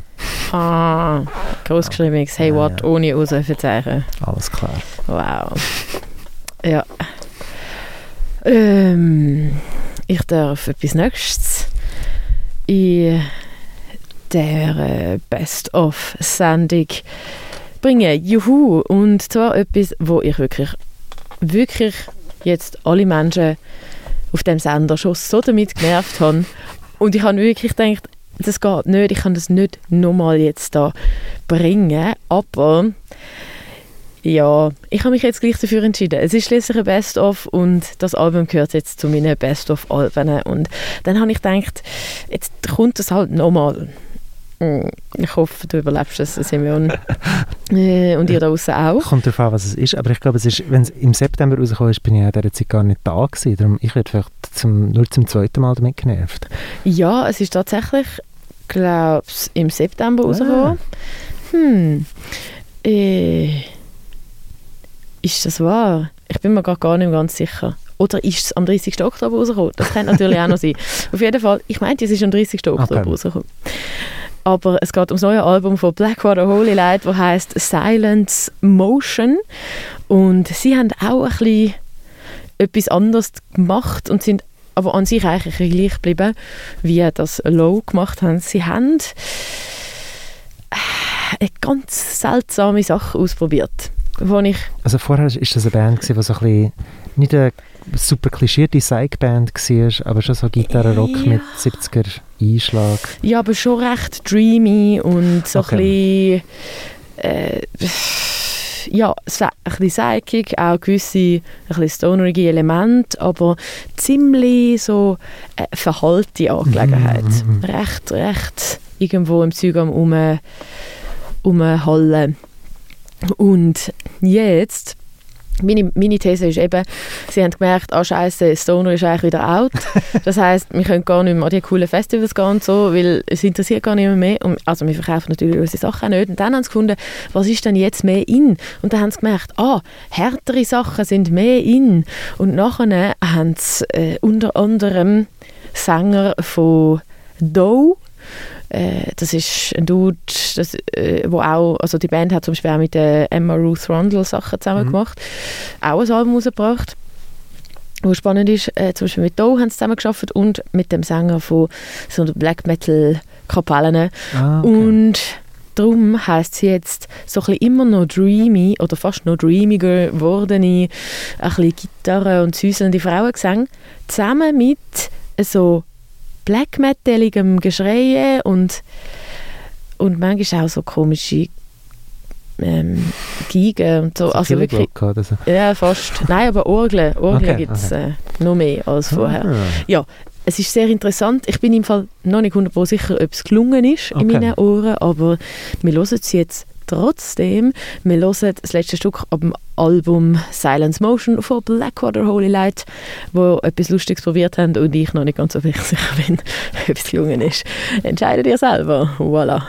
Ah, großgeschriebenes Hey What ohne Ausrufezeichen. alles klar. Wow. Ja. Ähm, ich darf etwas Nächstes in der Best-of-Sendung bringen. Juhu! Und zwar etwas, wo ich wirklich, wirklich jetzt alle Menschen auf dem Sender schon so damit genervt habe. Und ich habe wirklich gedacht, das geht nicht, ich kann das nicht nochmal jetzt da bringen. Aber ja, ich habe mich jetzt gleich dafür entschieden. Es ist schließlich ein Best-of und das Album gehört jetzt zu meinen Best-of-Alben. Und dann habe ich gedacht, jetzt kommt es halt nochmal. Mm, Ich hoffe, du überlebst es, Simeon. Äh, und ihr da draußen auch. Kommt darauf an, was es ist, aber ich glaube, es ist, wenn es im September rausgekommen ist, bin ich in dieser Zeit gar nicht da gewesen. Darum, ich werde vielleicht zum, nur zum zweiten Mal damit genervt. Ja, es ist tatsächlich, glaube ich, im September rausgekommen. Hm. Äh, ist das wahr? Ich bin mir gerade gar nicht ganz sicher. Oder ist es am 30. Oktober rausgekommen? Das kann natürlich auch noch sein. Auf jeden Fall, ich meinte, es ist am 30. Oktober Okay. rausgekommen. Aber es geht um das neue Album von Blackwater Holy Light, das heißt Silence Motion. Und sie haben auch ein bisschen etwas anderes gemacht und sind aber an sich eigentlich gleich geblieben, wie das Low gemacht haben. Sie haben äh, eine ganz seltsame Sache ausprobiert, wo ich Also vorher ist das eine Band, die so ein bisschen, nicht eine super klischierte Psych-Band war, aber schon so Gitarre-Rock Ja. mit 70er Einschlag. Ja, aber schon recht dreamy und so Okay. ein bisschen, äh, ja, ein bisschen psychic, auch gewisse ein stonerige Elemente, aber ziemlich so äh, verhalte Angelegenheit. Mhm, Recht, recht irgendwo im Zeug am um, umhallen. Und jetzt meine, meine These ist eben, sie haben gemerkt, ah scheiße, Stoner ist eigentlich wieder out. Das heißt, wir können gar nicht mehr an die coolen Festivals gehen und so, weil es interessiert gar nicht mehr. Und, also wir verkaufen natürlich unsere Sachen auch nicht. Und dann haben sie gefunden, was ist denn jetzt mehr in? Und dann haben sie gemerkt, ah, härtere Sachen sind mehr in. Und nachher haben sie äh, unter anderem Sänger von Doe, äh, das ist ein Dude, das, äh, wo auch, also die Band hat zum Beispiel auch mit der Emma Ruth Rundle Sachen zusammen gemacht, auch ein Album rausgebracht. Was spannend ist, äh, zum Beispiel mit Doe haben sie zusammen geschafft und mit dem Sänger von so Black Metal Kapellen. Ah, okay. Und darum heisst sie jetzt so ein bisschen immer noch dreamy oder fast noch dreamiger gewordene, ein bisschen Gitarre und süßelnde Frauengesang zusammen mit so Black Metaligem Geschreie und, und manchmal auch so komische ähm, Gigen und so. So also viele wirklich, oder so. ja, fast. Nein, aber Orgeln, Orgeln Okay, gibt es okay. äh, noch mehr als vorher. Ah. Ja, es ist sehr interessant. Ich bin im Fall noch nicht 100% sicher, ob es gelungen ist in Okay. meinen Ohren, aber wir hören es jetzt trotzdem. Wir hören das letzte Stück ab dem Album Silence Motion von Blackwater Holy Light, wo etwas Lustiges probiert haben und ich noch nicht ganz so sicher bin, ob es gelungen ist. Entscheidet ihr selber. Voilà.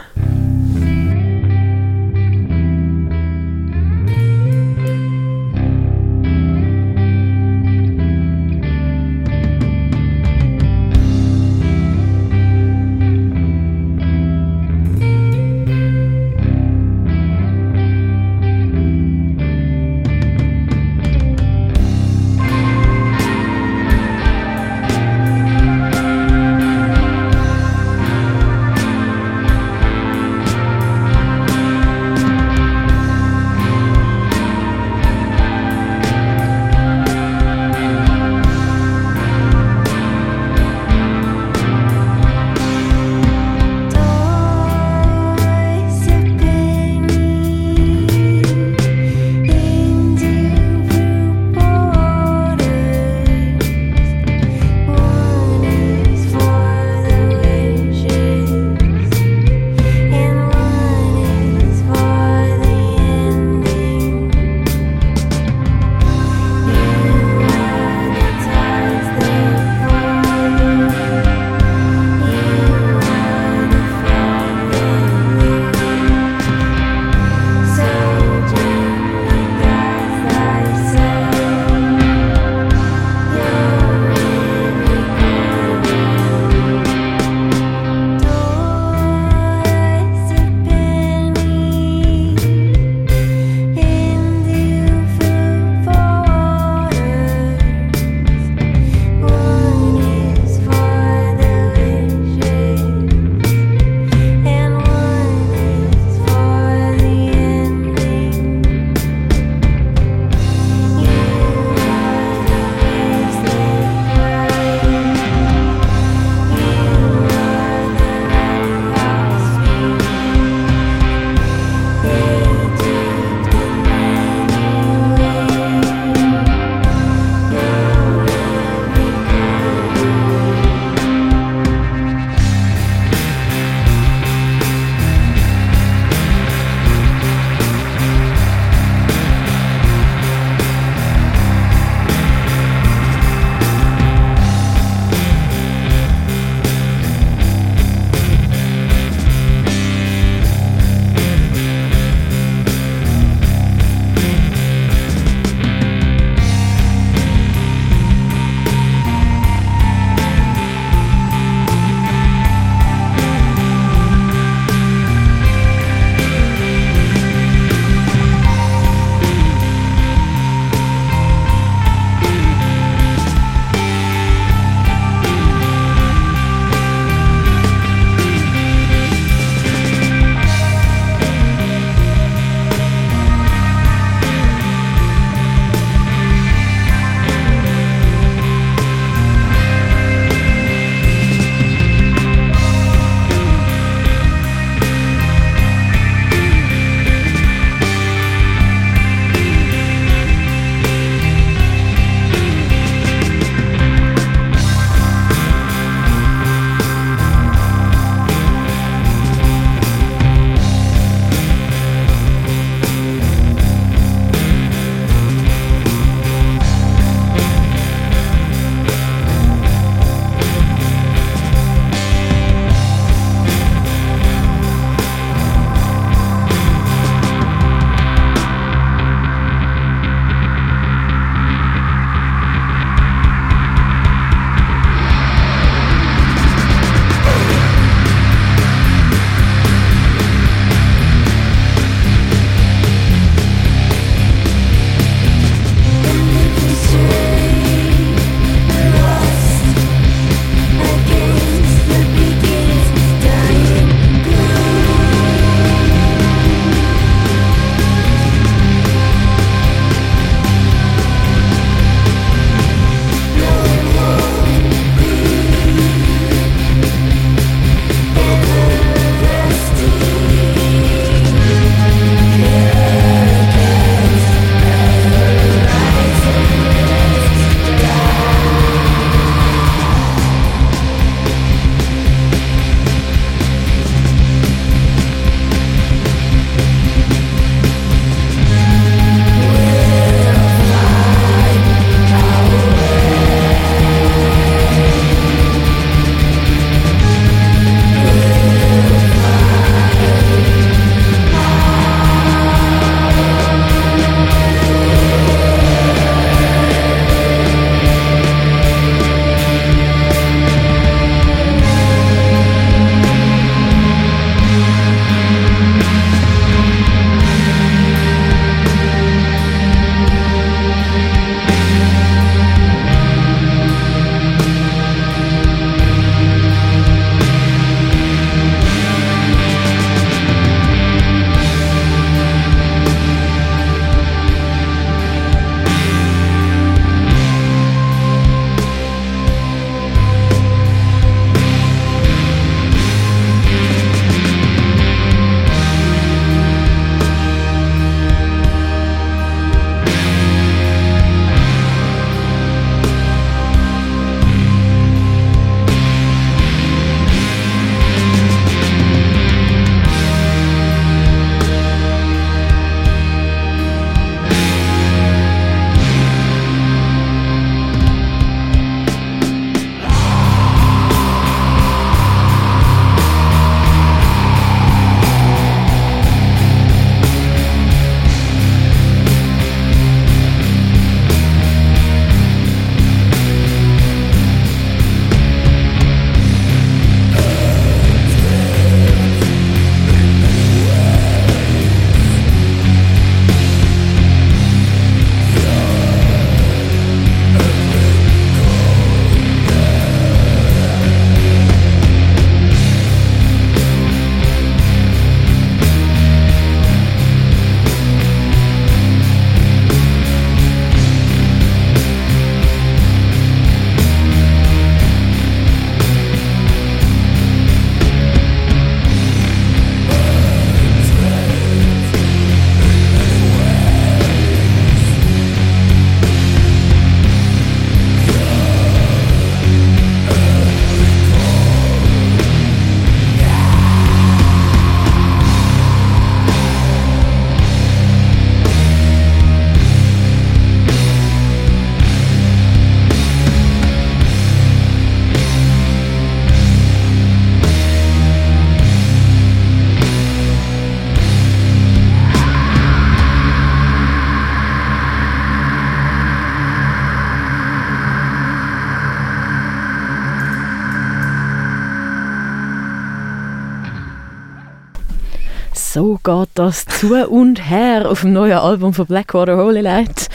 Das zu und her auf dem neuen Album von Blackwater Holy Light.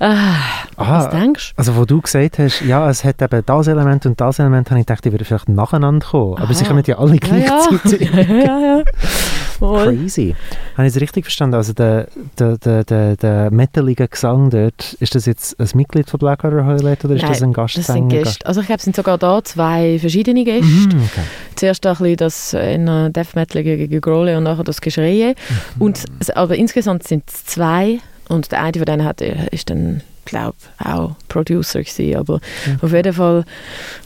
Ah, was denkst Also wo du gesagt hast, ja, es hat eben das Element und das Element, habe ich gedacht, die würden vielleicht nacheinander kommen. Aber sie Aha. kommen ja alle Ja, gleichzeitig. ja. ja, ja. Voll. Crazy. Habe ich es richtig verstanden? Also der, der, der, der, der metalige Gesang dort, ist das jetzt ein Mitglied von Blackwater Holy Light oder ist das ein Nein, Gastsänger? Das sind Gäste. Also ich glaube, es sind sogar da zwei verschiedene Gäste. Mhm, okay. Zuerst ein bisschen das in äh, Death Metal gegen Grole und nachher das Geschreie. Mhm. Und, aber insgesamt sind es zwei und der eine von denen hat, äh, ist dann, glaube auch Producer gewesen. Aber auf jeden Fall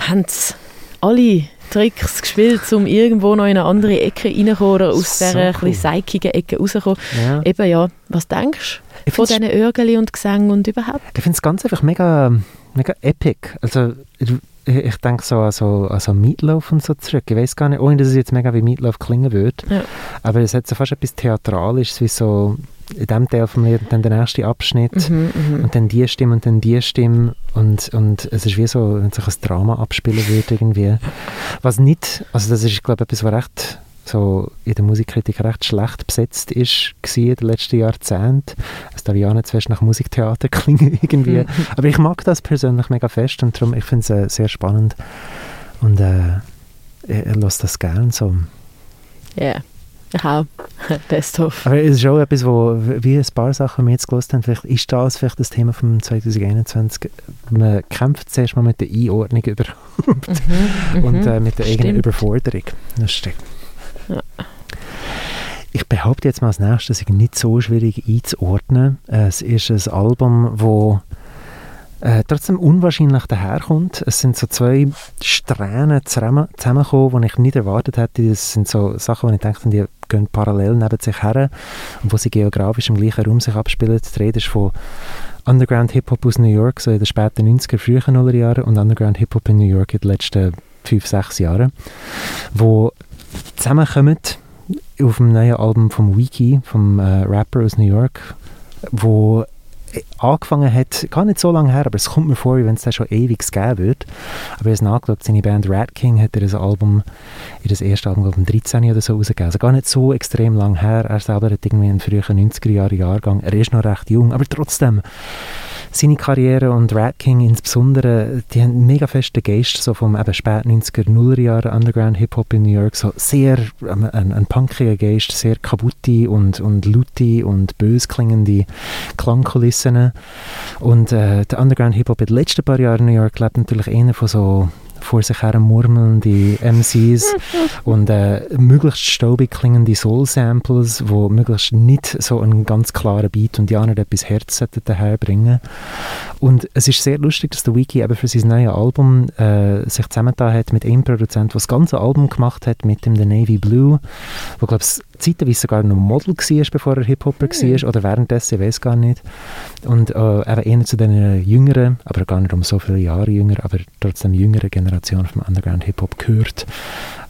haben sie alle Tricks gespielt, um irgendwo noch in eine andere Ecke reinzukommen oder aus So dieser cool. seikigen Ecke rauszukommen. Ja. Eben ja, was denkst du von diesen Örgeli und Gesängen und überhaupt? Ich finde es ganz einfach mega, mega epic. Also ich, ich denke so an so, an so Meatloaf und so zurück. Ich weiß gar nicht, ohne dass es jetzt mega wie Meatloaf klingen würde. Ja. Aber es hat so fast etwas Theatralisches, wie so in dem Teil vom Lied dann der nächste Abschnitt Mhm, mhm. und dann die Stimme und dann die Stimme und, und es ist wie so, wenn sich ein Drama abspielen würde irgendwie. Was nicht, also das ist glaube ich etwas, was recht so in der Musikkritik recht schlecht besetzt ist in den letzten Jahrzehnten. Es darf ja nicht zu fest nach Musiktheater klingen irgendwie. Mhm. Aber ich mag das persönlich mega fest und darum, ich finde es äh, sehr spannend und äh, ich, ich lasse das gerne so. Ja, ich auch. Best of. Aber es ist auch etwas, wo, wie ein paar Sachen, die wir jetzt gelesen haben, vielleicht ist das vielleicht das Thema von 2021. Man kämpft zuerst mal mit der Einordnung überhaupt Mhm, und mhm. äh, mit der eigenen Stimmt. Überforderung. Das stimmt. Ja. Ich behaupte jetzt mal als nächstes, es ist nicht so schwierig einzuordnen. Äh, Es ist ein Album, wo äh, trotzdem unwahrscheinlich daherkommt. Es sind so zwei Strähnen zusammen- zusammengekommen, die ich nicht erwartet hätte. Das sind so Sachen, wo ich dachte, die gehen parallel neben sich her und wo sie geografisch im gleichen Raum sich abspielen. Die Rede ist von Underground Hip-Hop aus New York, so in den späten 90er, frühen Nullerjahren und Underground Hip-Hop in New York in den letzten fünf, sechs Jahren, wo zusammenkommen auf dem neuen Album vom Wiki, vom äh, Rapper aus New York, wo angefangen hat, gar nicht so lange her, aber es kommt mir vor, wie wenn es das schon ewig geben würde. Aber ich habe nachgeschaut, seine Band Rat King hat er das Album, in das erste Album, glaube ich, im 13 oder so rausgegeben. Also gar nicht so extrem lang her. Er selber hat irgendwie einen frühen 90er Jahre Jahrgang. Er ist noch recht jung, aber trotzdem seine Karriere und Rat King insbesondere, die haben mega festen Geist so vom eben spät 90er, Nuller Jahre Underground Hip-Hop in New York, so sehr ähm, ein, ein punkiger Geist, sehr kaputte und, und laute und bös klingende Klangkulissen. Und äh, der Underground Hip-Hop in den letzten paar Jahren in New York lebt natürlich eher von so vor sich her murmelnde MCs und äh, möglichst staubig klingende Soul-Samples, wo möglichst nicht so einen ganz klaren Beat und ja nicht etwas Herz daherbringen. Und es ist sehr lustig, dass der Wiki eben für sein neues Album äh, sich zusammengetan hat mit einem Produzent, der das ganze Album gemacht hat, mit dem The Navy Blue, wo glaube ich zeitweise sogar noch Model war, bevor er Hip-Hopper war, oder währenddessen, ich weiß gar nicht. Und äh, eben eher zu den jüngeren, aber gar nicht um so viele Jahre jünger, aber trotzdem jüngeren Generation vom Underground Hip-Hop gehört.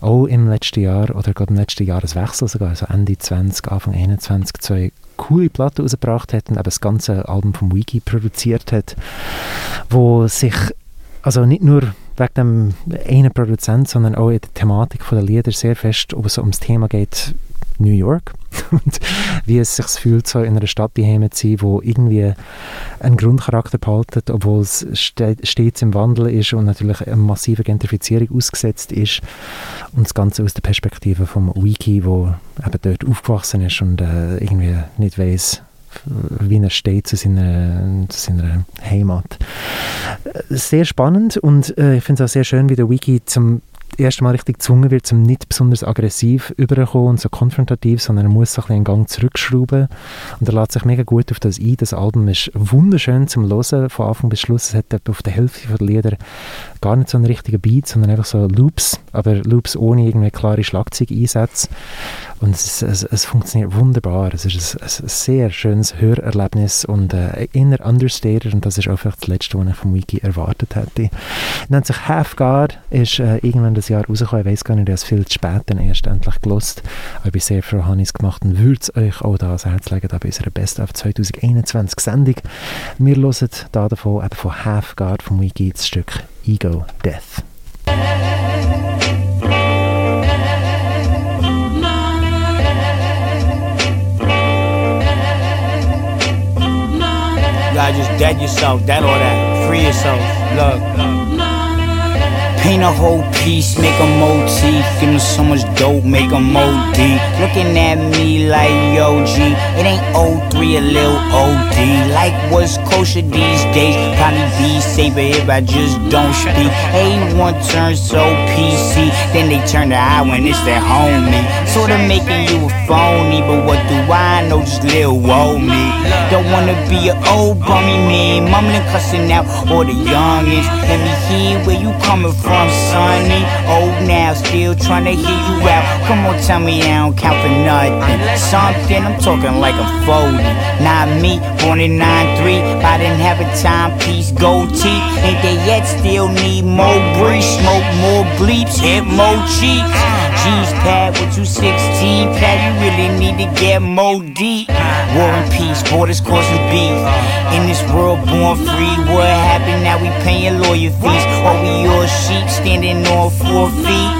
Auch im letzten Jahr, oder gerade im letzten Jahreswechsel sogar, also Ende 20, Anfang 21, zwei coole Platten rausgebracht hat und eben das ganze Album vom Wiki produziert hat, wo sich also nicht nur wegen dem einen Produzent, sondern auch in der Thematik der Lieder sehr fest ob es ums Thema geht, New York und wie es sich fühlt, so in einer Stadt daheim zu sein, wo irgendwie einen Grundcharakter behaltet, obwohl es ste stets im Wandel ist und natürlich eine massive Gentrifizierung ausgesetzt ist und das Ganze aus der Perspektive vom Wiki, wo eben dort aufgewachsen ist und äh, irgendwie nicht weiß, wie er steht zu seiner, zu seiner Heimat. Äh, Sehr spannend und äh, ich finde es auch sehr schön, wie der Wiki zum ersten Mal richtig gezwungen wird, zum nicht besonders aggressiv überkommen und so konfrontativ, sondern er muss so ein einen Gang zurückschrauben und er lässt sich mega gut auf das ein. Das Album ist wunderschön zum Hören, von Anfang bis Schluss. Es hat auf der Hälfte der Lieder gar nicht so einen richtigen Beat, sondern einfach so Loops, aber Loops ohne irgendwie klare Schlagzeugeinsätze. Und es, es, es funktioniert wunderbar. Es ist ein, ein sehr schönes Hörerlebnis und äh, inner Understated und das ist auch vielleicht das Letzte, was ich vom Wiki erwartet hätte. Nennt sich Half God, ist äh, irgendwann das letztes Jahr rausgekommen. Ich weiß gar nicht, ich habe es viel zu spät dann erst endlich gelost. Aber ich bin sehr froh, habe ich es gemacht und würde es euch auch da ans Herz legen, da bei unserer Best of 2021 Sendung. Wir hören da davon eben von Halfguard vom Wiki das Stück Ego Death. You just dead yourself, that all that. Free yourself. Love. Paint a whole piece, make a motif. Give so much dope, make a OD. Looking at me like yo G. It ain't 03, a little OD. Like what's kosher these days? Probably be safer if I just don't speak. A1 turns so PC, then they turn the eye when it's their homie. Sorta making you a phony, but what do I know? Just little old me. Don't wanna be an old bummy man, mumbling, cussing out all the youngins. Let me hear where you coming from, sonny. Old now, still trying to hear you out. Come on, tell me I don't count for nothing. Something, I'm talking like I'm 40. Not me, born in 9-3, I didn't have a timepiece, gold teeth. Ain't they yet still need more breeze, smoke more bleeps, hit more cheeks. G's pad with you 16, pad, you really need to get more deep. War and peace, borders causing beef. In this world born free, what happened? Now we paying lawyer fees. Or we all sheep standing on four feet.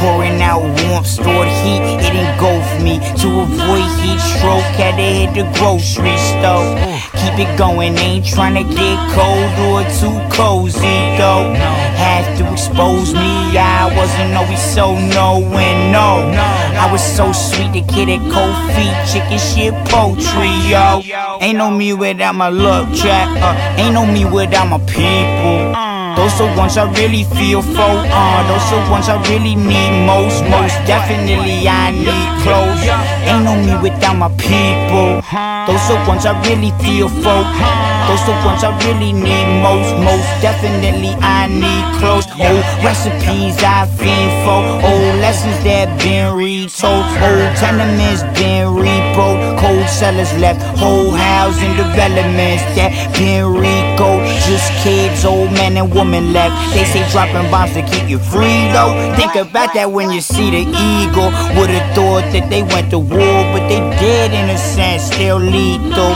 Pouring out warmth, stored heat. It for me. To avoid heat stroke, had to hit the grocery store. Keep it going, ain't trying to get cold or too cozy though. Had to expose me, I wasn't always so knowing, no. I was so sweet, the kid at cold feet, chicken shit poetry, yo. Ain't no me without my love track, uh, ain't no me without my people. Those the ones I really feel for, uh, those the ones I really need most, most definitely I need close. Ain't no me without my people. Those the ones I really feel for, those the ones I really need most, most definitely I need close. Old recipes I fiend for, old lessons that been retold, old tenements been repoed, cold cellars left, whole housing developments that been recode. Just kids, old men and women left. They say dropping bombs to keep you free though. Think about that when you see the eagle. Would've thought that they went to war, but they did in a sense, still lethal.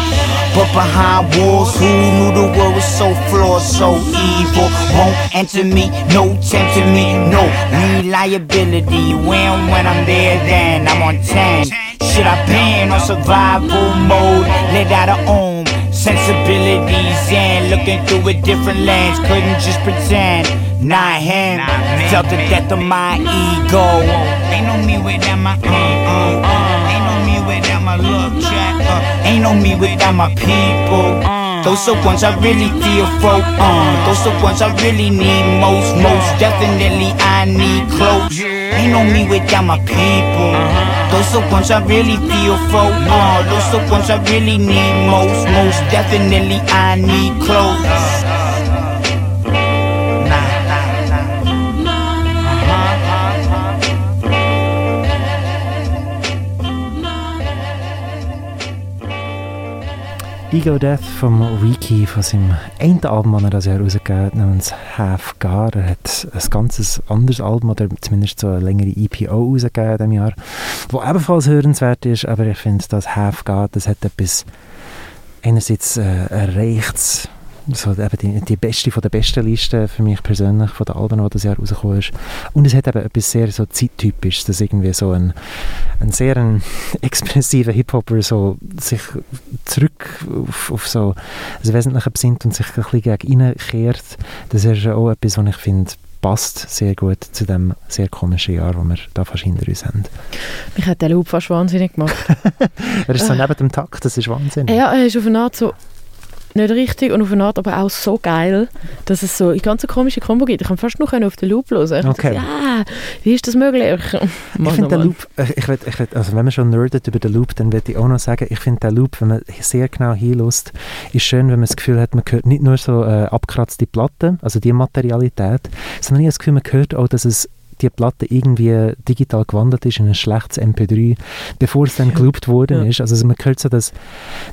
But behind walls, who knew the world was so flawed, so evil? Won't enter me, no tempting me, no reliability. When when I'm there, then I'm on 10. Should I been on survival mode? Let out of own sensibilities and looking through a different lens. Couldn't just pretend. Not him. Felt the death of my ego. Ain't no me without my uh, uh, uh. Ain't no me without my love track. Uh. Ain't no me without my people. Those the ones I really feel for. Uh. Those the ones I really need most. Most definitely I need close. Ain't no me without my people. Those the ones I really feel for. Uh. Those the ones I really need most. Most definitely I need close. Ego Death vom Wiki von seinem einen Album, das er das Jahr rausgegeben hat, namens Half Gar. Er hat ein ganzes anderes Album, oder zumindest so eine längere EPO rausgegeben in diesem Jahr, wo ebenfalls hörenswert ist, aber ich finde, das Half Gar, das hat etwas einerseits äh, erreicht, so eben die, die beste von der besten Liste für mich persönlich von den Alben, die das Jahr rausgekommen ist. Und es hat eben etwas sehr so zeittypisches, dass irgendwie so ein, ein sehr ein expressiver Hip-Hopper so sich zurück auf, auf so das Wesentliche besinnt und sich ein bisschen gegen reinkehrt. Das ist auch etwas, was ich finde, passt sehr gut zu dem sehr komischen Jahr, das wir da fast hinter uns haben. Mich hat der Loop fast wahnsinnig gemacht. Er ist so neben dem Takt, das ist Wahnsinn. Ja, er ist auf eine Art so nicht richtig und auf eine Art aber auch so geil, dass es so eine ganz komische Kombo gibt. Ich kann fast noch auf den Loop hören. Ich Okay. dachte, Ja, wie ist das möglich? Ich finde den Loop, äh, ich will, ich will, also wenn man schon nerdet über den Loop, dann würde ich auch noch sagen, ich finde den Loop, wenn man sehr genau hinlässt, ist schön, wenn man das Gefühl hat, man hört nicht nur so äh, abgekratzte Platten, also die Materialität, sondern ich habe das Gefühl, man hört auch, dass es die Platte irgendwie digital gewandelt ist in ein schlechtes MP3, bevor es dann geloopt worden ist. Also man hört so das,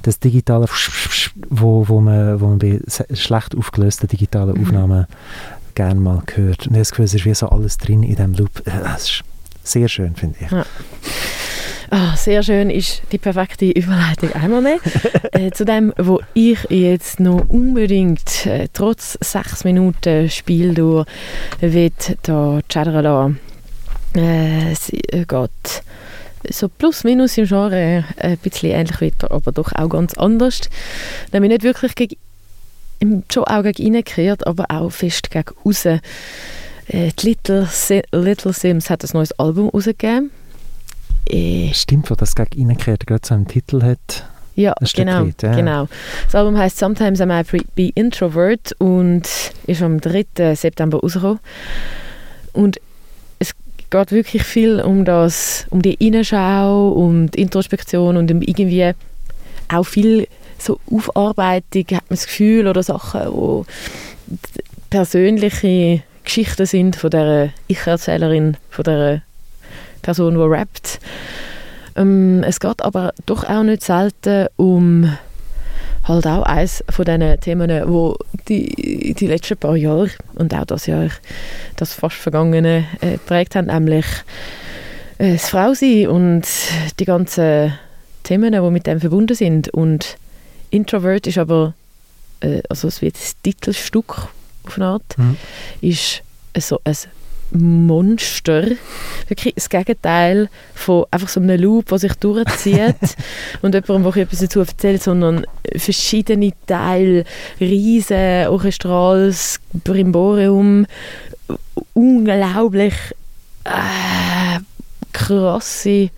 das digitale wo, wo, man, wo man bei schlecht aufgelösten digitalen Mhm. Aufnahmen gerne mal hört. Und das Gefühl, es ist wie so alles drin in diesem Loop. Äh, Das ist sehr schön, finde ich. Ja. Ah, sehr schön ist die perfekte Überleitung einmal mehr äh, zu dem, wo ich jetzt noch unbedingt äh, trotz sechs Minuten Spiel durch will da chattern lassen. Äh, äh, geht so plus minus im Genre äh, ein bisschen ähnlich weiter, aber doch auch ganz anders. Nämlich nicht wirklich gegen schon auch gegen innen gekehrt, aber auch fest gegen außen. Äh, Little, Si- Little Sims hat ein neues Album rausgegeben. Äh, Stimmt, wo das gegen reingekehrt gerade so einen Titel hat. Ja, genau, weit, ja. genau. Das Album heißt Sometimes I Might Be Introvert und ist am 3. September rausgekommen. Und es geht wirklich viel um das, um die Innenschau, um die Introspektion und um irgendwie auch viel so Aufarbeitung, hat man das Gefühl, oder Sachen, wo persönliche Geschichten sind von der Ich-Erzählerin, von der Person, die rappt. Ähm, es geht aber doch auch nicht selten um halt auch eines von diesen Themen, wo die, die letzten paar Jahre und auch das Jahr, das fast vergangene, äh, geprägt haben, nämlich äh, das Frausein und die ganzen Themen, die mit dem verbunden sind. Und Introvert ist aber, äh, also es wird das Titelstück auf eine Art, Mhm. ist so ein Monster. Wirklich das Gegenteil von einfach so einem Loop, der sich durchzieht und jemandem, der etwas dazu erzählt, sondern verschiedene Teile, riesen orchestrales Brimborium, unglaublich äh, krasse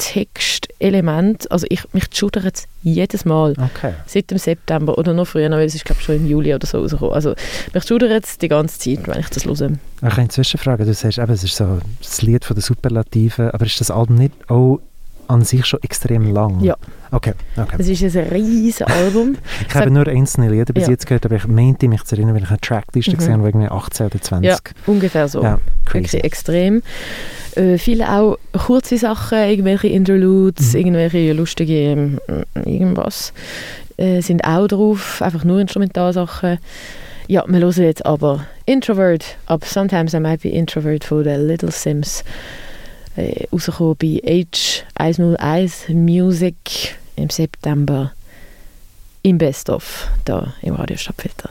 Textelemente. Also ich, mich schudert es jedes Mal. Okay. Seit dem September oder noch früher, weil es ist glaube ich schon im Juli oder so rausgekommen. Also mich schudert es die ganze Zeit, wenn ich das höre. Ich kann Zwischenfragen. Du sagst eben, es ist so das Lied von den Superlativen, aber ist das Album nicht auch an sich schon extrem lang? Ja. Okay, okay. Es ist ein riesiges Album. Ich habe nur einzelne Lieder bis Ja. jetzt gehört, aber ich meinte mich zu erinnern, weil ich eine Trackliste Mhm. gesehen habe, irgendwie 18 oder 20. Ja, ungefähr so. Ja, crazy. Extrem. Äh, viele auch kurze Sachen, irgendwelche Interludes, Mhm. irgendwelche lustige ähm, irgendwas äh, sind auch drauf, einfach nur Instrumentalsachen. Ja, wir hören jetzt aber Introvert, ab Sometimes I Might Be Introvert von den Little Sims. Äh, rausgekommen bei H101 Music im September im Best-of, da im Radio Stadtfilter.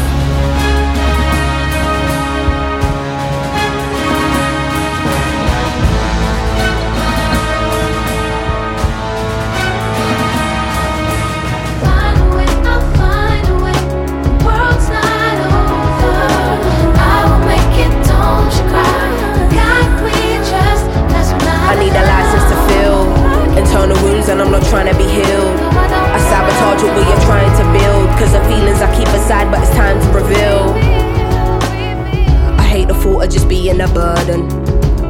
A burden.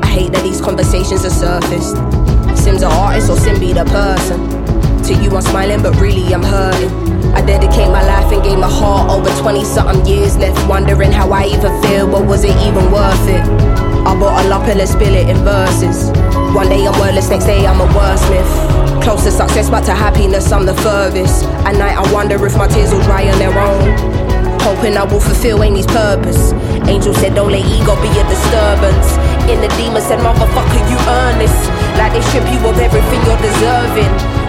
I hate that these conversations are surfaced. Sim's an artist or Sim be the person. To you I'm smiling, but really I'm hurting. I dedicate my life and gave my heart over 20 something years left. Wondering how I even feel, but was it even worth it? I bottle up and then spill it in verses. One day I'm wordless, next day I'm a wordsmith. Close to success, but to happiness I'm the furthest. At night I wonder if my tears will dry on their own. Hoping I will fulfill Amy's purpose. Angel said, don't let ego be a disturbance. In the demon said, motherfucker, you earn this. Like they strip you of everything you're deserving.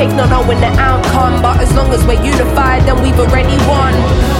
faith not knowing the outcome. But as long as we're unified, then we've already won.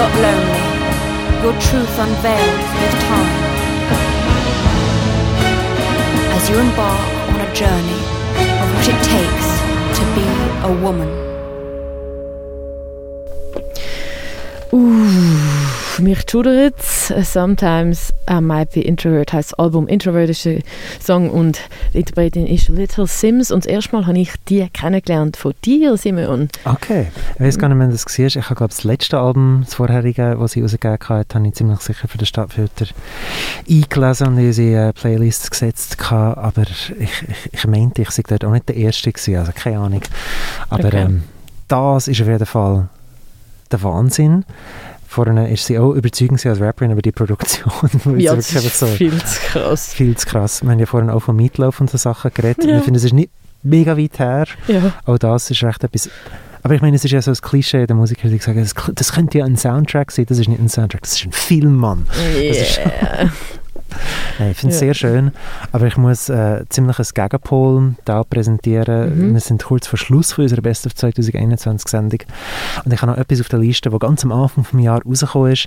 Not lonely. Your truth unveiled with time. As you embark on a journey of what it takes to be a woman. Uff, mich schudert Sometimes I Might Be Introvert heisst Album. Introvert ist ein Song und Interpretin ist Little Sims und das erste Mal habe ich die kennengelernt von dir, Simon. Okay, ich weiß gar nicht, wenn du das siehst. Ich habe, glaube das letzte Album, das vorherige, das sie rausgegeben hat, habe ich ziemlich sicher für den Stadtfilter eingelesen und in unsere äh, Playlists gesetzt. gehabt. Aber ich, ich, ich meinte, ich sei dort auch nicht der Erste gewesen, also keine Ahnung. Aber Okay. ähm, das ist auf jeden Fall der Wahnsinn. Vorne ist sie auch überzeugend als Rapperin, aber die Produktion Ja, das ist einfach viel zu krass. Viel zu krass. Wir haben ja vorhin auch von Meatloaf und so Sachen geredet. Ja. Ich finde, es ist nicht mega weit her. Ja. Auch das ist recht etwas... Aber ich meine, es ist ja so ein Klischee der Musiker, die sagen, das, das könnte ja ein Soundtrack sein. Das ist nicht ein Soundtrack, das ist ein Film, Mann. Yeah. Nein, ich finde es Ja. sehr schön, aber ich muss äh, ziemlich ein Gegenpol da präsentieren. Mhm. Wir sind kurz vor Schluss von unserer Best of 2021 Sendung und ich habe noch etwas auf der Liste, das ganz am Anfang des Jahres rausgekommen ist.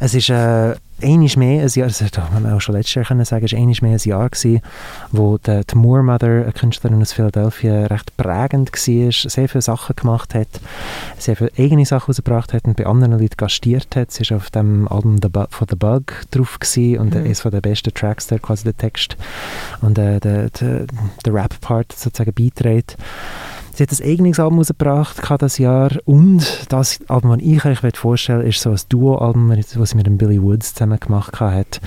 Es ist äh, einiges mehr ein Jahr, das hätte man auch schon letztes Jahr können sagen, es war einiges mehr ein Jahr gewesen, wo die, die Moore Mother, eine Künstlerin aus Philadelphia, recht prägend war, sehr viele Sachen gemacht hat, sehr viele eigene Sachen rausgebracht hat und bei anderen Leuten gastiert hat. Sie war auf dem Album The Bu von The Bug drauf gewesen und Mhm. eines von den besten Tracks, der quasi der Text und äh, der, der, der Rap-Part sozusagen beiträgt. Sie hat ein eigenes Album rausgebracht das Jahr und das Album, das ich euch vorstellen möchte, ist so ein Duo-Album, das sie mit dem Billy Woods zusammen gemacht hat.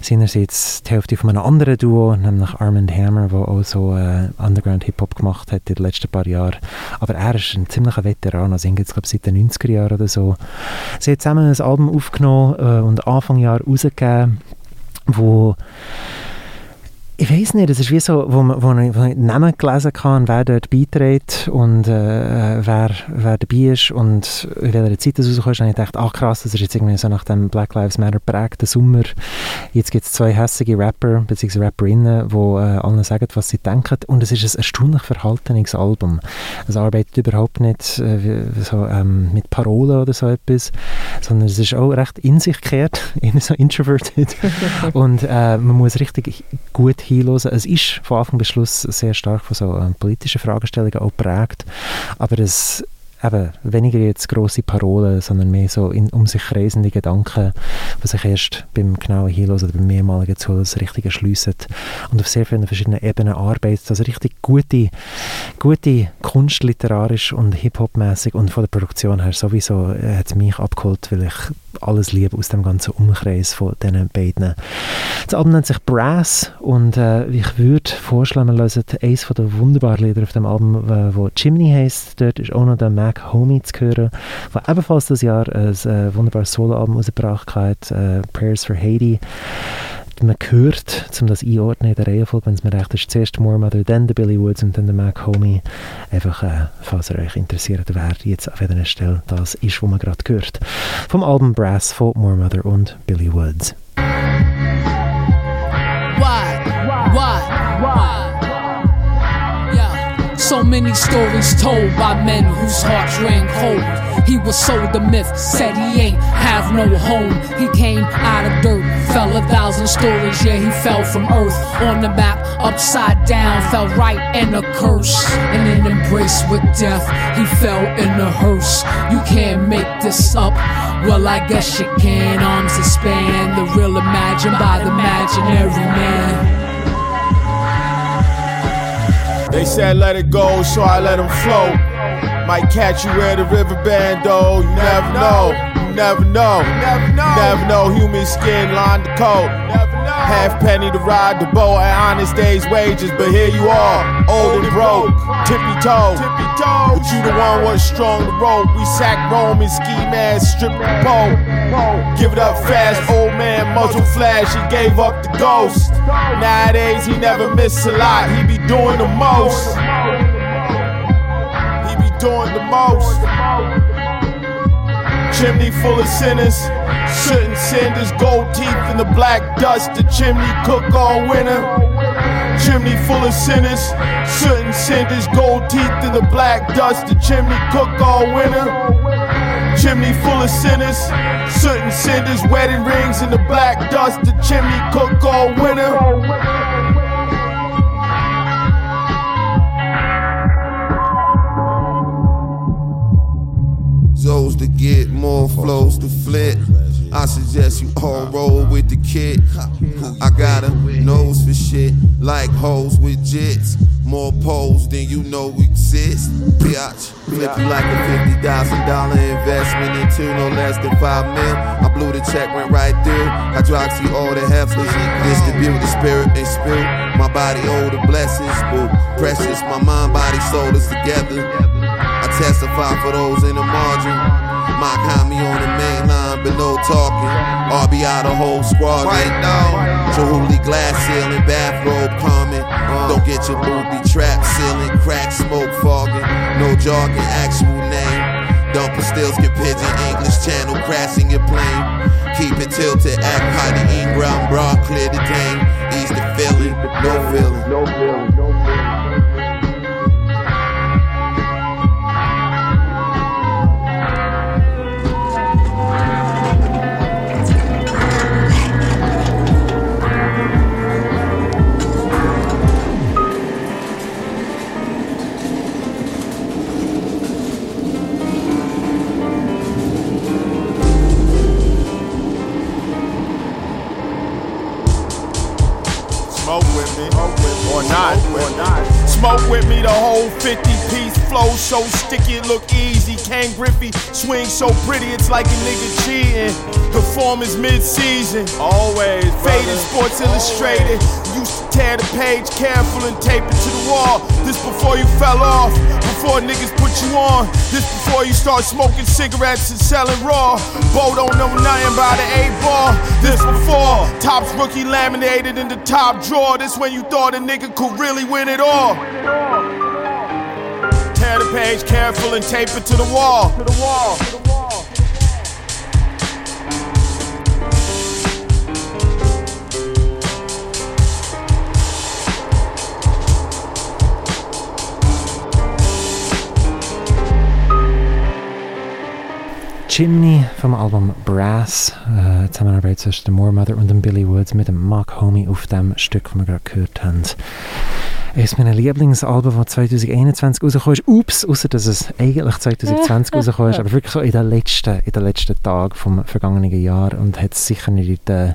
Sie einerseits die Hälfte von einem anderen Duo, nämlich Armand Hammer, der auch so äh, Underground-Hip-Hop gemacht hat in den letzten paar Jahren. Aber er ist ein ziemlicher Veteran, also es glaube seit den 90er Jahren oder so. Sie hat zusammen ein Album aufgenommen äh, und Anfang Jahr rausgegeben, wo ich weiß nicht, es ist wie so, wo, man, wo ich wo ich Namen gelesen kann, wer dort beiträgt und äh, wer, wer dabei ist und in welcher Zeit das rauskommt, habe ich gedacht, ach krass, das ist jetzt irgendwie so nach dem Black Lives Matter prägten Sommer. Jetzt gibt es zwei hässliche Rapper bzw. Rapperinnen, die äh, allen sagen, was sie denken und es ist ein erstaunlich verhaltenes Album. Es arbeitet überhaupt nicht äh, so, ähm, mit Parolen oder so etwas, sondern es ist auch recht in sich gekehrt, irgendwie so introverted und äh, man muss richtig gut hinhören. Es ist von Anfang bis Schluss sehr stark von so ähm, politischen Fragestellungen auch geprägt, aber es eben weniger jetzt grosse Parolen, sondern mehr so in, um sich kreisende Gedanken, die sich erst beim genauen Hinhören oder beim mehrmaligen Zuhören das Richtige schliessen und auf sehr vielen verschiedenen Ebenen arbeitet. Also richtig gute, gute Kunst, literarisch und Hip-Hop-mäßig und von der Produktion her sowieso äh, hat es mich abgeholt, weil ich alles liebe aus dem ganzen Umkreis von diesen beiden. Das Album nennt sich Brass und äh, ich würde vorschlagen, wir hören eines der wunderbaren Lieder auf dem Album, äh, wo Chimney heisst. Dort ist auch noch der Mac Homie zu hören, der ebenfalls das Jahr ein äh, wunderbares Soloalbum rausgebracht hat, äh, Prayers for Haiti. Man hört, um das einordnen in der Reihenfolge, wenn es mir recht ist, zuerst More Mother, dann der Billy Woods und dann der Mac Homie. Einfach, äh, falls ihr euch interessiert, wer jetzt auf welcher Stelle das ist, wo man gerade hört. Vom Album Brass von More Mother und Billy Woods. Why? Why? Why? So many stories told by men whose hearts ran cold. He was sold the myth, said he ain't have no home. He came out of dirt, fell a thousand stories. Yeah, he fell from earth on the map, upside down, fell right in a curse. In embrace with death, he fell in a hearse. You can't make this up. Well, I guess you can. Arms expand, the real imagined by the imaginary man. They said let it go, so I let them flow. Might catch you at the river band, though. You never know. Never know. Never know. Never know. Human skin lined the coat. Half penny to ride the boat at honest day's wages, but here you are, old and broke, tippy toe. But you the one was strong to rope. We sack Roman ski mask, strip the pole. Give it up fast, old man, muzzle flash. He gave up the ghost. Nowadays he never miss a lot. He be doing the most. He be doing the most. Chimney full of sinners, soot and cinders, gold teeth in the black dust. The chimney cook all winter. Chimney full of sinners, soot and cinders, gold teeth in the black dust. The chimney cook all winter. Chimney full of sinners, soot and cinders, wedding rings in the black dust. The chimney cook all winter. Zoes to get more flows to flip. I suggest you all roll with the kid. I got a nose for shit, like hoes with jits. More poles than you know exist. Biatch, flip you like a fifty thousand dollar investment into no less than five mil. I blew the check, went right through. Hydroxy, all the heifers. Distribute the spirit they spill. My body, owe the blessings. Boo, precious. My mind, body, soul is together. Testify for those in the margin. Mock me on the main line, but no talking. RBI the whole squad. Right now. Jahuli glass ceiling, bathrobe coming. Uh. Don't get your booby trap ceiling, crack smoke fogging. No jargon, actual name. Dumping stills get pigeon English channel, crashing your plane. Keep it tilted, act high the in-ground bra, clear the game. Ease the feeling. No feeling, no feeling. Me, or not, or not. Smoke with me, the whole 50 piece flow so sticky, it look easy. Ken Griffey swing so pretty, it's like a nigga cheating. The form is mid season, always. Faded Sports Illustrated. To tear the page careful and tape it to the wall. This before you fell off, before niggas put you on. This before you start smoking cigarettes and selling raw. Bo don't know nothing about an eight ball. This before tops rookie laminated in the top drawer. This when you thought a nigga could really win it all. Tear the page careful and tape it to the wall. To the wall. Chimney vom Album Brass, äh, Zusammenarbeit zwischen der Moormother und dem Billy Woods mit dem Mark Homey auf dem Stück, das wir gerade gehört haben. Eines meiner Lieblingsalben, das 2021 rausgekommen ist. Ups, außer dass es eigentlich 2020 rausgekommen ist, aber wirklich so in den letzten, in den letzten Tagen vom vergangenen Jahr und hat es sicher nicht in die,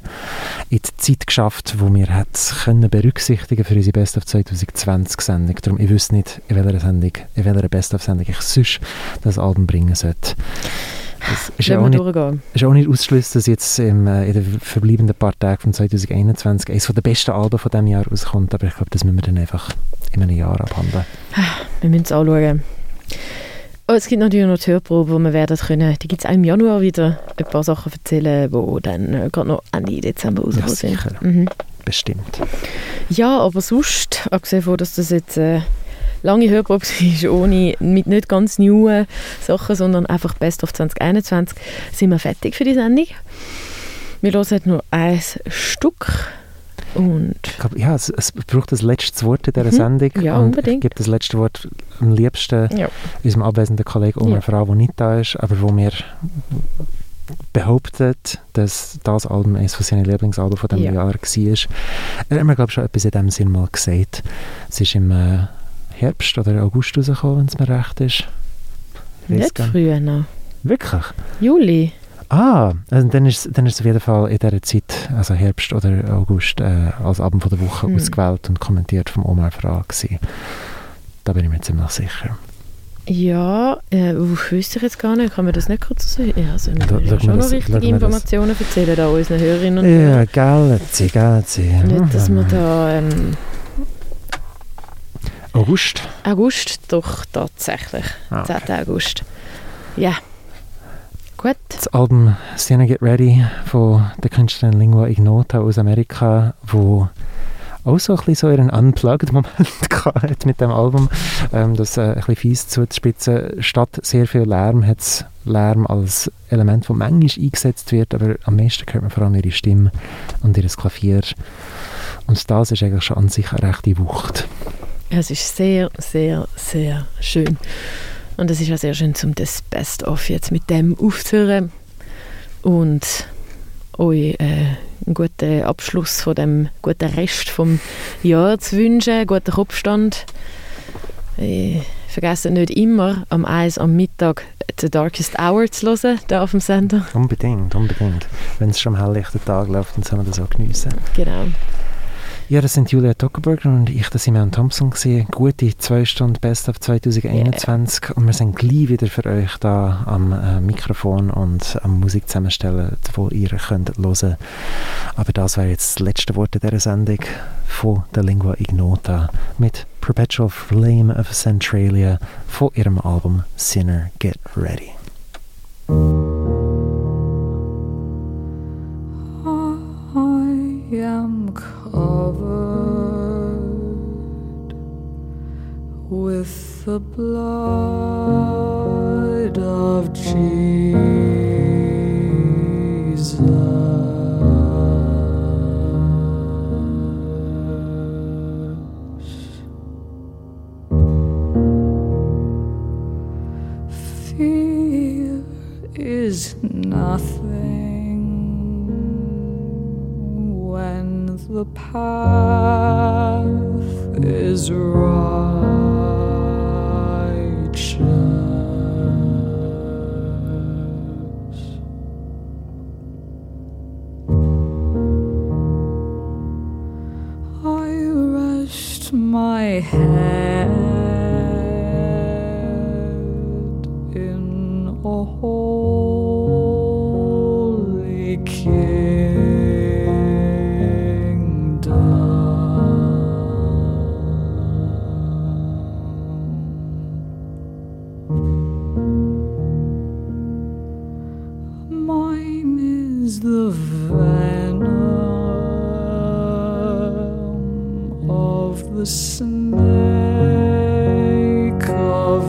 in die Zeit geschafft, wo wir es können berücksichtigen für unsere Best of 2020 Sendung. Darum, ich wüsste nicht, in welcher Sendung, in welcher Best of Sendung ich sonst das Album bringen sollte. Das ist Lassen auch nicht, ist auch nicht ausschließen, dass jetzt im, äh, in den verbleibenden paar Tagen von 2021 eines der besten Alben von diesem Jahr rauskommt, aber ich glaube, das müssen wir dann einfach in einem Jahr abhandeln. Wir müssen es anschauen. Oh, es gibt natürlich noch die Hörprobe, wo wir werden können. Die gibt es auch im Januar wieder ein paar Sachen erzählen, die dann äh, gerade noch Ende Dezember rauskommen Ja, sicher. Mhm. Bestimmt. Ja, aber sonst, abgesehen davon, dass das jetzt äh, lange Hörprobe war, ohne, mit nicht ganz neuen Sachen, sondern einfach Best of 2021, sind wir fertig für die Sendung. Wir hören nur ein Stück und Ich glaube, ja, es, es braucht das letzte Wort in dieser Mhm. Sendung. Ja, und unbedingt. Ich gebe das letzte Wort am liebsten Ja. unserem abwesenden Kollegen Omar Ja. Frau, der nicht da ist, aber wo mir behauptet, dass das Album eines von seinen Lieblingsalben von diesem Ja. Jahr war. Er hat mir, glaube ich, schon etwas in dem Sinn mal gesagt. Es ist im äh, Herbst oder August rausgekommen, wenn es mir recht ist. Ich nicht früher noch. Wirklich? Juli. Ah, also dann ist dann ist es auf jeden Fall in dieser Zeit, also Herbst oder August, äh, als Abend von der Woche Hm. ausgewählt und kommentiert vom Omar Frage gewesen. Da bin ich mir ziemlich sicher. Ja, äh, uff, wüsste ich jetzt gar nicht. Kann man das nicht kurz sagen? Ja, also wir Da- wir schon noch richtige das. Informationen erzählen da unseren Hörerinnen und Ja, Hörern. Galaxy, Galaxy. Nicht, dass wir da ähm, August? August, doch tatsächlich. Ah, 10. August. Ja. Gut. Das Album Sienna Get Ready von der Künstlerin Lingua Ignota aus Amerika, wo auch so ein bisschen so ihren Unplugged-Moment hat mit dem Album. Ähm, das äh, ein bisschen fies zuzuspitzen. Statt sehr viel Lärm hat es Lärm als Element, das manchmal eingesetzt wird, aber am meisten hört man vor allem ihre Stimme und ihr Klavier. Und das ist eigentlich schon an sich eine rechte Wucht. Es ist sehr, sehr, sehr schön. Und es ist auch sehr schön, um das Best-of jetzt mit dem aufzuhören. Und euch äh, einen guten Abschluss von dem guten Rest vom Jahr zu wünschen, guten Kopfstand. Äh, vergesst nicht immer am 1 am Mittag The Darkest Hour zu hören, da auf dem Sender. Unbedingt, unbedingt. Wenn es schon am helllichten Tag läuft, dann soll man das auch geniessen. Genau. Ja, das sind Julia Tockerberger und ich, das sind Simon Thompson gesehen. Gute zwei Stunden Best of 2021 und wir sind gleich wieder für euch da am äh, Mikrofon und am Musik zusammenstellen, wo ihr könnt hören. Aber das wäre jetzt das letzte Wort in dieser Sendung von der Lingua Ignota mit Perpetual Flame of Centralia von ihrem Album Sinner Get Ready. The blood of Jesus. Is nothing when the path is righteous. I rest my head in a holy the snake of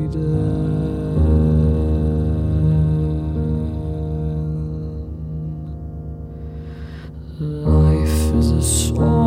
Eden. Life is a song,